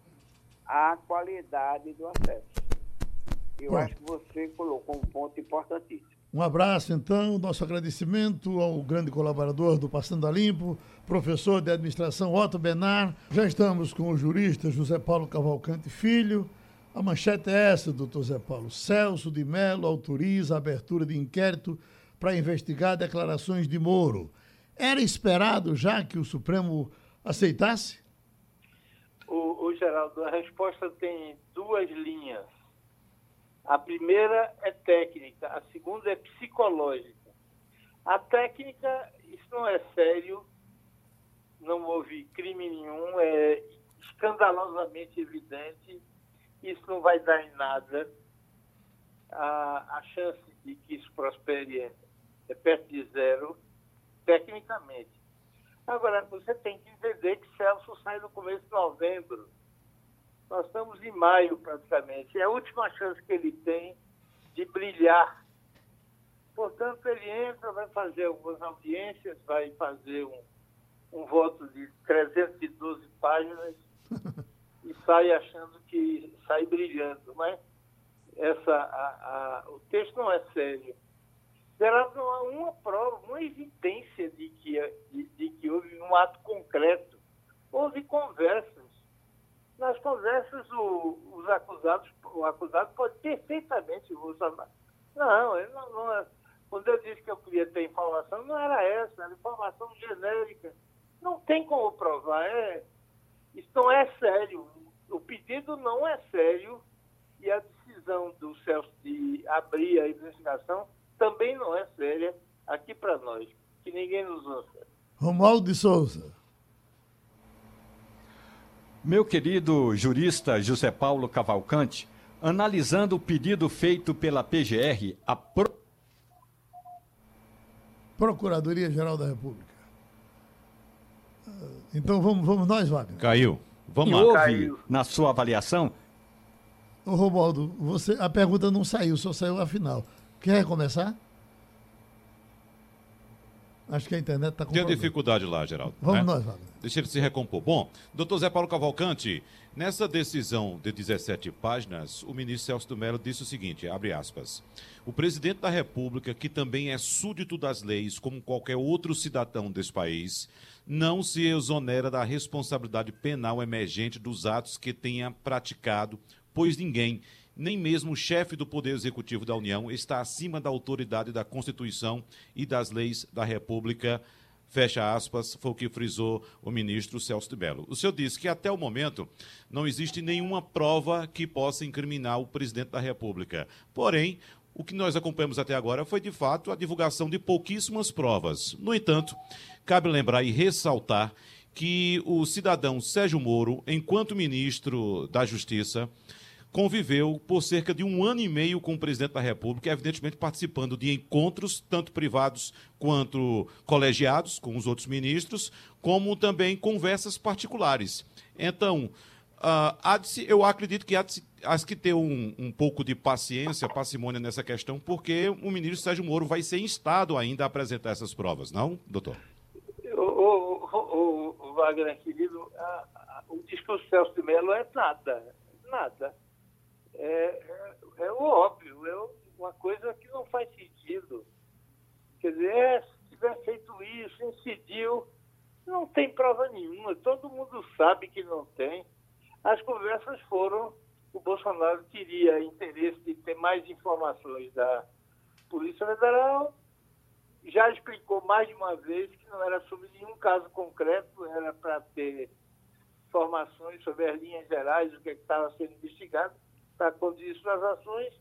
A qualidade do acesso. Eu Bom. acho que você colocou um ponto importantíssimo. Um abraço, então, nosso agradecimento ao grande colaborador do Passando a Limpo, professor de administração Otto Benar. Já estamos com o jurista José Paulo Cavalcante Filho. A manchete é essa, doutor Zé Paulo. Celso de Mello autoriza a abertura de inquérito para investigar declarações de Moro. Era esperado já que o Supremo aceitasse? O, o Geraldo, a resposta tem duas linhas. A primeira é técnica, a segunda é psicológica. A técnica, isso não é sério, não houve crime nenhum, é escandalosamente evidente, isso não vai dar em nada. A, a chance de que isso prospere é, é perto de zero, tecnicamente. Agora, você tem que entender que Celso sai no começo de novembro. Nós estamos em maio, praticamente. É a última chance que ele tem de brilhar. Portanto, ele entra, vai fazer algumas audiências, vai fazer um, um voto de 312 páginas e sai achando que sai brilhando. Mas essa, a, a, o texto não é sério. Geraldo, não há uma prova, uma evidência de que, de, de que houve um ato concreto. Houve conversas. Nas conversas, o, os acusados, o acusado pode perfeitamente usar. Não, ele não, não é. Quando eu disse que eu queria ter informação, não era essa, era informação genérica. Não tem como provar. É, isso não é sério. O pedido não é sério e a decisão do Celso de abrir a investigação também não é séria aqui para nós, que ninguém nos ouça. Romualdo de Souza. Meu querido jurista José Paulo Cavalcante, analisando o pedido feito pela PGR, a Pro... Procuradoria-Geral da República. Então vamos, vamos nós, Wagner. Caiu. Vamos E lá. houve, Caiu. na sua avaliação, Ô, Romualdo, você, a pergunta não saiu, só saiu a final. Quer começar? Acho que a internet está com Tem problema. dificuldade lá, Geraldo. Vamos né? nós, Wagner. Deixa ele se recompor. Bom, doutor Zé Paulo Cavalcante, nessa decisão de 17 páginas, o ministro Celso do Mello disse o seguinte, abre aspas, o presidente da República, que também é súdito das leis, como qualquer outro cidadão desse país, não se exonera da responsabilidade penal emergente dos atos que tenha praticado, pois ninguém, nem mesmo o chefe do Poder Executivo da União, está acima da autoridade da Constituição e das leis da República Fecha aspas, foi o que frisou o ministro Celso de Mello. O senhor disse que até o momento não existe nenhuma prova que possa incriminar o presidente da República. Porém, o que nós acompanhamos até agora foi, de fato, a divulgação de pouquíssimas provas. No entanto, cabe lembrar e ressaltar que o cidadão Sérgio Moro, enquanto ministro da Justiça, conviveu por cerca de um ano e meio com o presidente da República, evidentemente participando de encontros, tanto privados quanto colegiados, com os outros ministros, como também conversas particulares. Então, se- eu acredito que há de, se- de que ter um, um pouco de paciência, parcimônia nessa questão, porque o ministro Sérgio Moro vai ser instado ainda a apresentar essas provas, não, doutor? O, o, o, Wagner, querido, a, a, o discurso Celso de Mello é nada, nada. É, é, é óbvio, é uma coisa que não faz sentido. Quer dizer, é, se tiver feito isso, incidiu, não tem prova nenhuma, todo mundo sabe que não tem. As conversas foram, o Bolsonaro teria interesse de ter mais informações da Polícia Federal, já explicou mais de uma vez que não era sobre nenhum caso concreto, era para ter informações sobre as linhas gerais, o que é estava sendo investigado, para conduzir suas ações.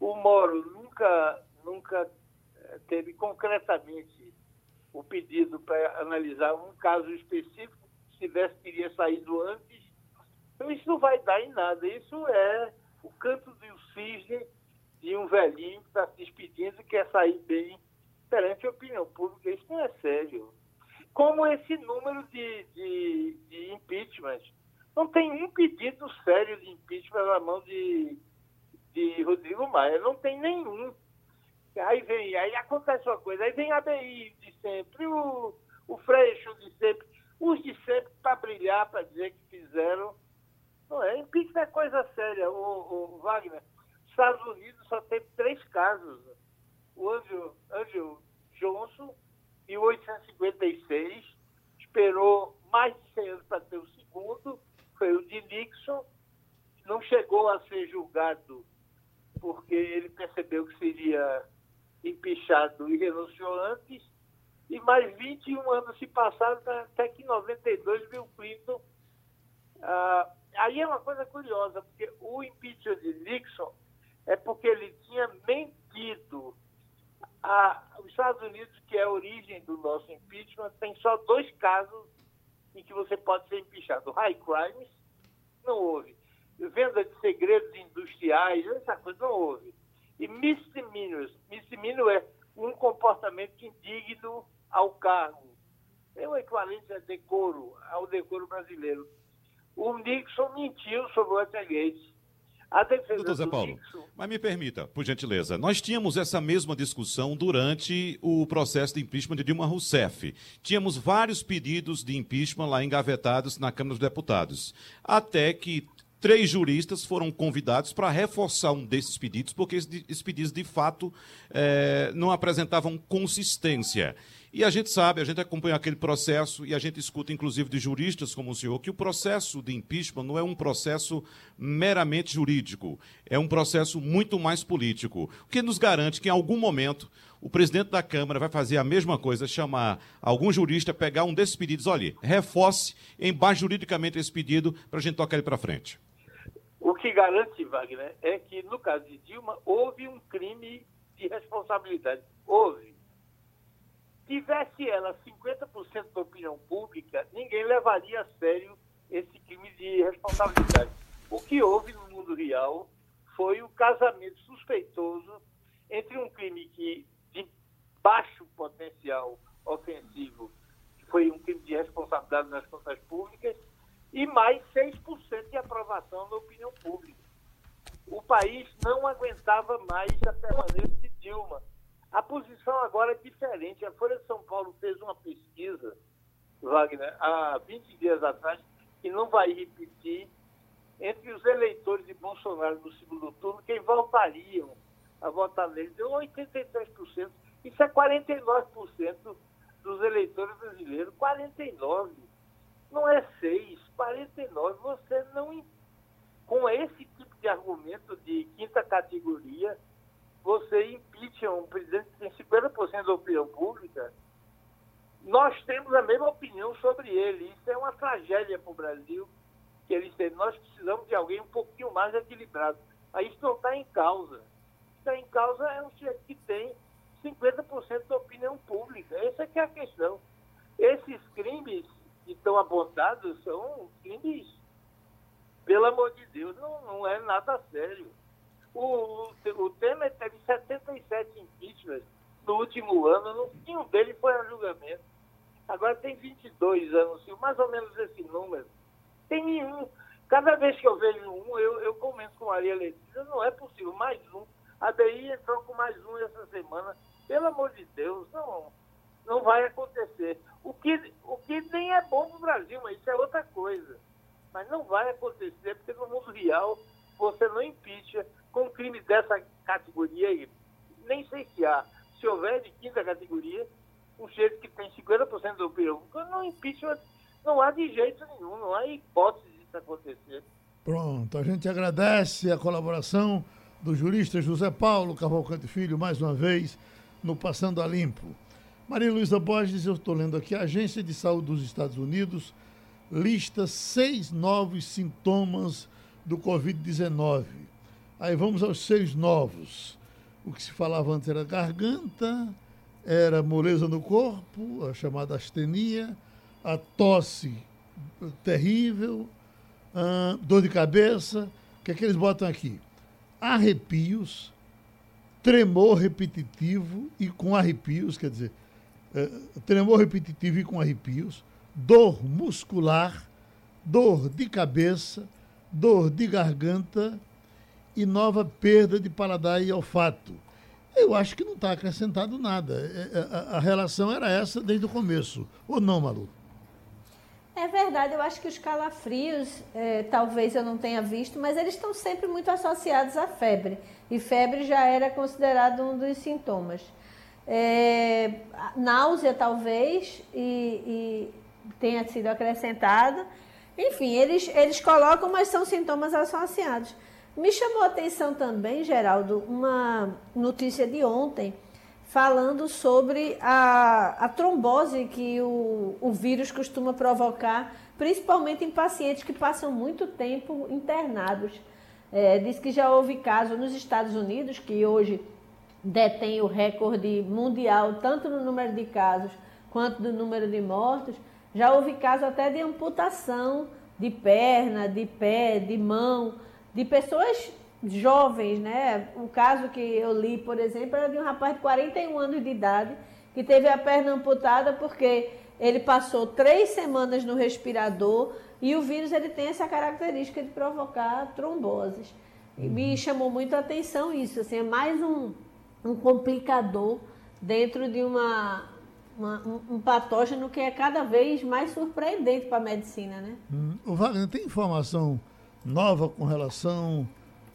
O Moro nunca, nunca eh, teve concretamente o pedido para analisar um caso específico, se tivesse, teria saído antes. Então, isso não vai dar em nada. Isso é o canto do cisne de um velhinho que está se despedindo e quer sair bem perante a opinião pública. Isso não é sério. Como esse número de, de, de impeachment. Não tem um pedido sério de impeachment na mão de, de Rodrigo Maia. Não tem nenhum. Aí vem, aí acontece uma coisa, aí vem a BI de sempre, o, o Freixo de sempre, os de sempre para brilhar, para dizer que fizeram. Não é, impeachment é coisa séria, o, o Wagner. Estados Unidos só teve três casos o Andrew, Andrew Johnson, em 1856, esperou mais de 100 anos para ter o segundo, foi o de Nixon, não chegou a ser julgado porque ele percebeu que seria empichado e renunciou antes, e mais 21 anos se passaram até que em 92 Bill Clinton. Ah, aí é uma coisa curiosa, porque o impeachment de Nixon é porque ele tinha mentido a, os Estados Unidos, que é a origem do nosso impeachment, tem só dois casos em que você pode ser impeachado. High crimes, não houve. Venda de segredos industriais, essa coisa não houve. E misdemeanors, misdemeanor é um comportamento indigno ao cargo. É o equivalente a decoro, ao decoro brasileiro. O Nixon mentiu sobre o Watergate. A defesa Doutor Zé Paulo, Nixon... mas me permita, por gentileza, nós tínhamos essa mesma discussão durante o processo de impeachment de Dilma Rousseff. Tínhamos vários pedidos de impeachment lá engavetados na Câmara dos Deputados. Até que três juristas foram convidados para reforçar um desses pedidos, porque esses pedidos, de fato, eh, não apresentavam consistência. E a gente sabe, a gente acompanha aquele processo e a gente escuta, inclusive, de juristas como o senhor, que o processo de impeachment não é um processo meramente jurídico, é um processo muito mais político. O que nos garante que, em algum momento, o presidente da Câmara vai fazer a mesma coisa, chamar algum jurista, pegar um desses pedidos, olha, reforce, embaixo juridicamente esse pedido para a gente tocar ele para frente. O que garante, Wagner, é que, no caso de Dilma, houve um crime de responsabilidade. Houve tivesse ela 50% da opinião pública, ninguém levaria a sério esse crime de responsabilidade. O que houve no mundo real foi o casamento suspeitoso entre um crime que de baixo potencial ofensivo, que foi um crime de responsabilidade nas contas públicas, e mais 6% de aprovação da opinião pública. O país não aguentava mais a permanência de Dilma a posição agora é diferente. A Folha de São Paulo fez uma pesquisa, Wagner, há 20 dias atrás, que não vai repetir, entre os eleitores de Bolsonaro no segundo turno, quem voltariam a votar nele, deu 83%. Isso é 49% dos eleitores brasileiros. 49%. Não é 6%, 49%. Você não. Com esse tipo de argumento de quinta categoria, você impeach um presidente que tem 50% da opinião pública, nós temos a mesma opinião sobre ele. Isso é uma tragédia para o Brasil, que eles têm. Nós precisamos de alguém um pouquinho mais equilibrado. Aí isso não está em causa. Está em causa é um sujeito que tem 50% da opinião pública. Essa que é a questão. Esses crimes que estão apontados são crimes, pelo amor de Deus, não, não é nada sério. O, o, Temer teve 77 impeachments no último ano, nenhum dele foi a julgamento. Agora tem 22 anos, mais ou menos esse número. Tem nenhum. Cada vez que eu vejo um, eu, eu comento com Maria Letícia, não é possível, mais um. A DI entrou com mais um essa semana. Pelo amor de Deus, não. Não vai acontecer. O que, o que nem é bom para o Brasil, mas isso é outra coisa. Mas não vai acontecer, porque no mundo real você não impeacha com crime dessa categoria aí. Nem sei se há. Se houver de quinta categoria, um jeito que tem 50% do peru, não impeachment não há de jeito nenhum, não há hipótese disso acontecer. Pronto, a gente agradece a colaboração do jurista José Paulo Cavalcante Filho, mais uma vez, no Passando a Limpo. Maria Luísa Borges, eu estou lendo aqui, a Agência de Saúde dos Estados Unidos lista seis novos sintomas do Covid-19. Aí vamos aos seis novos. O que se falava antes era garganta, era moleza no corpo, a chamada astenia, a tosse terrível, uh, dor de cabeça. O que é que eles botam aqui? Arrepios, tremor repetitivo e com arrepios, quer dizer, uh, tremor repetitivo e com arrepios, dor muscular, dor de cabeça, dor de garganta e nova perda de paladar e olfato. Eu acho que não está acrescentado nada. É, é, a, a, relação era essa desde o começo. Ou não, Malu? É verdade, eu acho que os calafrios, é, talvez eu não tenha visto, mas eles estão sempre muito associados à febre. E febre já era considerado um dos sintomas. É, náusea, talvez, e, e tenha sido acrescentado. Enfim, eles, eles colocam, mas são sintomas associados. Me chamou a atenção também, Geraldo, uma notícia de ontem falando sobre a, a trombose que o, o vírus costuma provocar, principalmente em pacientes que passam muito tempo internados. É, diz que já houve caso nos Estados Unidos, que hoje detém o recorde mundial, tanto no número de casos quanto no número de mortos. Já houve caso até de amputação de perna, de pé, de mão, de pessoas jovens, né? O caso que eu li, por exemplo, era de um rapaz de 41 anos de idade que teve a perna amputada porque ele passou três semanas no respirador e o vírus ele tem essa característica de provocar tromboses. E me uhum. chamou muito a atenção isso, assim, é mais um, um complicador dentro de uma, uma um, patógeno que é cada vez mais surpreendente para a medicina, né? Hum. O Wagner, tem informação nova com relação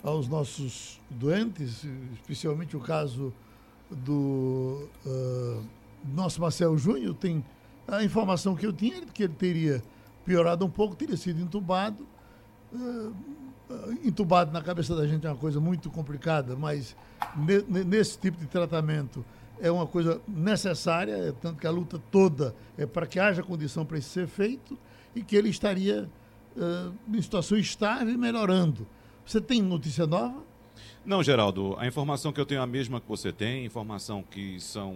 aos nossos doentes, especialmente o caso do uh, nosso Marcelo Júnior, tem a informação que eu tinha que ele teria piorado um pouco, teria sido entubado. Uh, entubado na cabeça da gente é uma coisa muito complicada, mas nesse tipo de tratamento é uma coisa necessária, é tanto que a luta toda é para que haja condição para isso ser feito e que ele estaria uh, em situação estável e melhorando. Você tem notícia nova? Não, Geraldo, a informação que eu tenho é a mesma que você tem, informação que são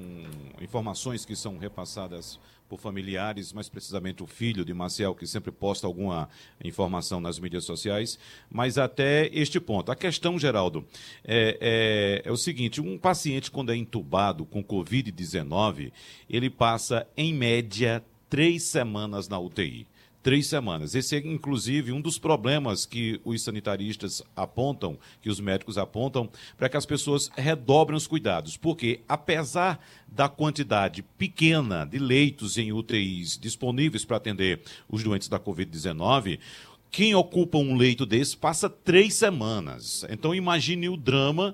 informações que são repassadas por familiares, mais precisamente o filho de Marcel, que sempre posta alguma informação nas mídias sociais, mas até este ponto. A questão, Geraldo, é, é, é o seguinte: um paciente, quando é entubado com Covid-19, ele passa, em média, três semanas na UTI três semanas. Esse é, inclusive, um dos problemas que os sanitaristas apontam, que os médicos apontam, para que as pessoas redobrem os cuidados. Porque, apesar da quantidade pequena de leitos em UTIs disponíveis para atender os doentes da Covid-19, quem ocupa um leito desse passa três semanas. Então, imagine o drama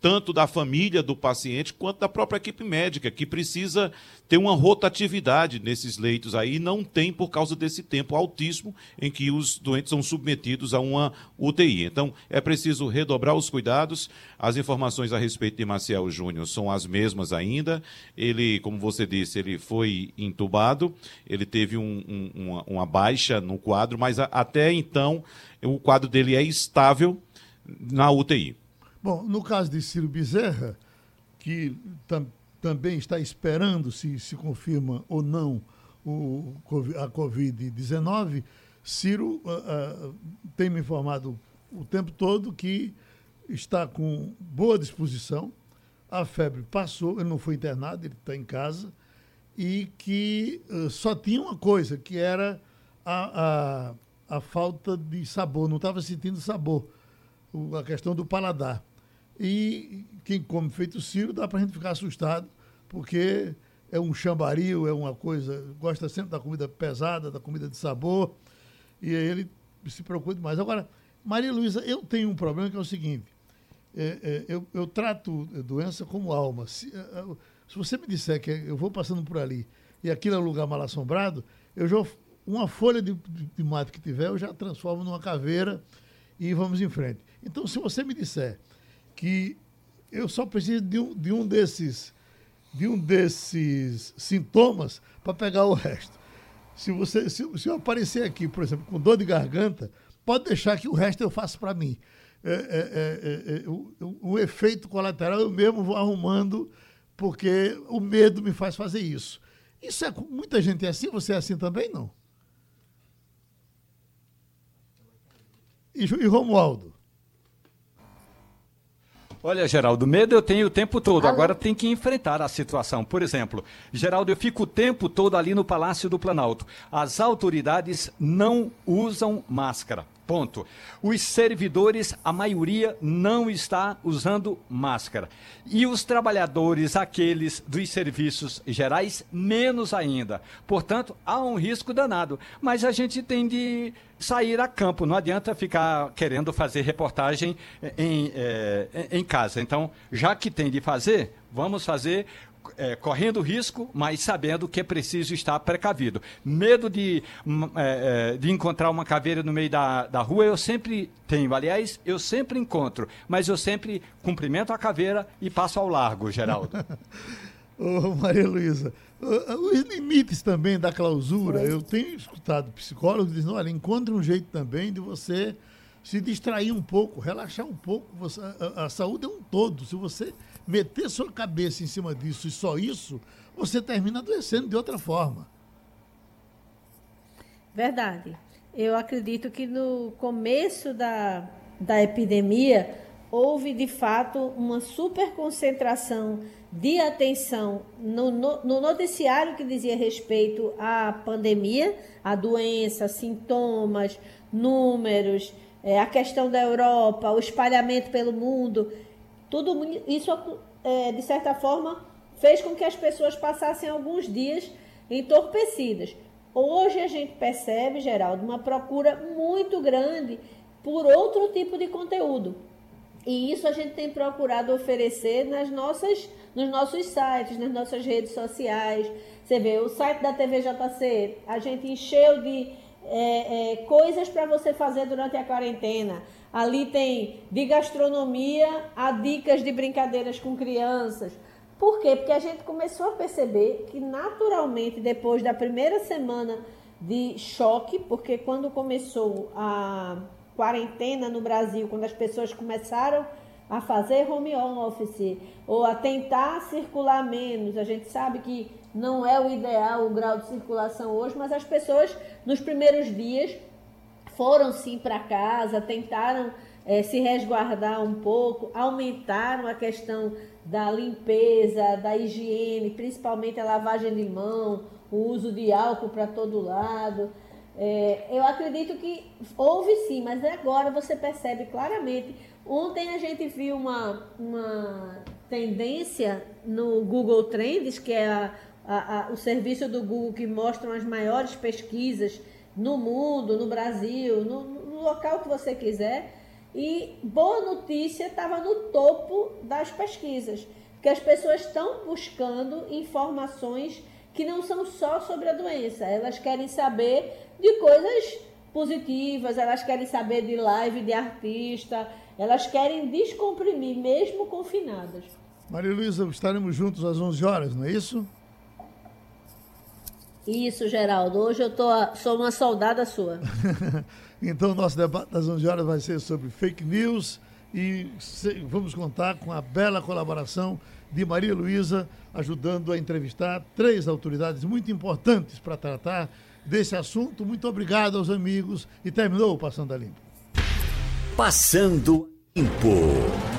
tanto da família do paciente quanto da própria equipe médica, que precisa ter uma rotatividade nesses leitos aí, não tem por causa desse tempo altíssimo em que os doentes são submetidos a uma UTI. Então, é preciso redobrar os cuidados. As informações a respeito de Maciel Júnior são as mesmas ainda. Ele, como você disse, ele foi entubado, ele teve um, um, uma, uma, baixa no quadro, mas a, até então o quadro dele é estável na UTI. Bom, no caso de Ciro Bezerra, que tam, também está esperando se se confirma ou não o, a Covid-19, Ciro uh, uh, tem me informado o tempo todo que está com boa disposição, a febre passou, ele não foi internado, ele está em casa, e que uh, só tinha uma coisa, que era a, a, a falta de sabor, não estava sentindo sabor, a questão do paladar. E quem come feito Ciro, dá para a gente ficar assustado, porque é um chambaril, é uma coisa, gosta sempre da comida pesada, da comida de sabor, e ele se preocupa demais. Agora, Maria Luísa, eu tenho um problema que é o seguinte, é, é, eu, eu, trato doença como alma. Se, é, é, se, você me disser que eu vou passando por ali e aquilo é um lugar mal assombrado, eu já, uma folha de, de, de mato que tiver, eu já transformo numa caveira e vamos em frente. Então, se você me disser que eu só preciso de um, de um desses de um desses sintomas para pegar o resto. Se você se, se, eu aparecer aqui, por exemplo, com dor de garganta, pode deixar que o resto eu faço para mim. É, é, é, é, é o, o, efeito colateral eu mesmo vou arrumando, porque o medo me faz fazer isso. Isso é muita gente é assim, você é assim também, não? E, e Romualdo? Olha, Geraldo, medo eu tenho o tempo todo. Agora tem que enfrentar a situação. Por exemplo, Geraldo, eu fico o tempo todo ali no Palácio do Planalto. As autoridades não usam máscara. Ponto. Os servidores, a maioria não está usando máscara. E os trabalhadores, aqueles dos serviços gerais, menos ainda. Portanto, há um risco danado. Mas a gente tem de sair a campo. Não adianta ficar querendo fazer reportagem em, é, em casa. Então, já que tem de fazer, vamos fazer é, correndo risco, mas sabendo que é preciso estar precavido. Medo de, hum, é, é, de encontrar uma caveira no meio da, da rua, eu sempre tenho. Aliás, eu sempre encontro, mas eu sempre cumprimento a caveira e passo ao largo, Geraldo. Ô, Maria Luísa, os limites também da clausura, eu tenho escutado psicólogos dizendo, olha, encontre um jeito também de você se distrair um pouco, relaxar um pouco. Você, a, a, saúde é um todo. Se você meter sua cabeça em cima disso e só isso, você termina adoecendo de outra forma. Verdade. Eu acredito que no começo da, da epidemia houve de fato uma super concentração de atenção no, no, no, noticiário que dizia respeito à pandemia, à doença, sintomas, números, é, a questão da Europa, o espalhamento pelo mundo. Tudo isso, é, de certa forma, fez com que as pessoas passassem alguns dias entorpecidas. Hoje a gente percebe, Geraldo, uma procura muito grande por outro tipo de conteúdo. E isso a gente tem procurado oferecer nas nossas, nos nossos sites, nas nossas redes sociais. Você vê, o site da TVJC, a gente encheu de é, é, coisas para você fazer durante a quarentena. Ali tem de gastronomia a dicas de brincadeiras com crianças. Por quê? Porque a gente começou a perceber que naturalmente depois da primeira semana de choque, porque quando começou a quarentena no Brasil, quando as pessoas começaram a fazer home office ou a tentar circular menos, a gente sabe que não é o ideal o grau de circulação hoje, mas as pessoas nos primeiros dias foram sim para casa, tentaram é, se resguardar um pouco, aumentaram a questão da limpeza, da higiene, principalmente a lavagem de mão, o uso de álcool para todo lado. É, eu acredito que houve sim, mas agora você percebe claramente. Ontem a gente viu uma, uma tendência no Google Trends, que é a, a, a, o serviço do Google que mostra as maiores pesquisas no mundo, no Brasil, no, no local que você quiser. E boa notícia estava no topo das pesquisas, que as pessoas estão buscando informações que não são só sobre a doença, elas querem saber de coisas positivas, elas querem saber de live de artista, elas querem descomprimir, mesmo confinadas. Maria Luísa, estaremos juntos às 11 horas, não é isso? Isso, Geraldo. Hoje eu tô, sou uma soldada sua. então, nosso debate das 11 horas vai ser sobre fake news e vamos contar com a bela colaboração de Maria Luísa, ajudando a entrevistar três autoridades muito importantes para tratar desse assunto. Muito obrigado aos amigos e terminou o Passando a Limpo. Passando Limpo.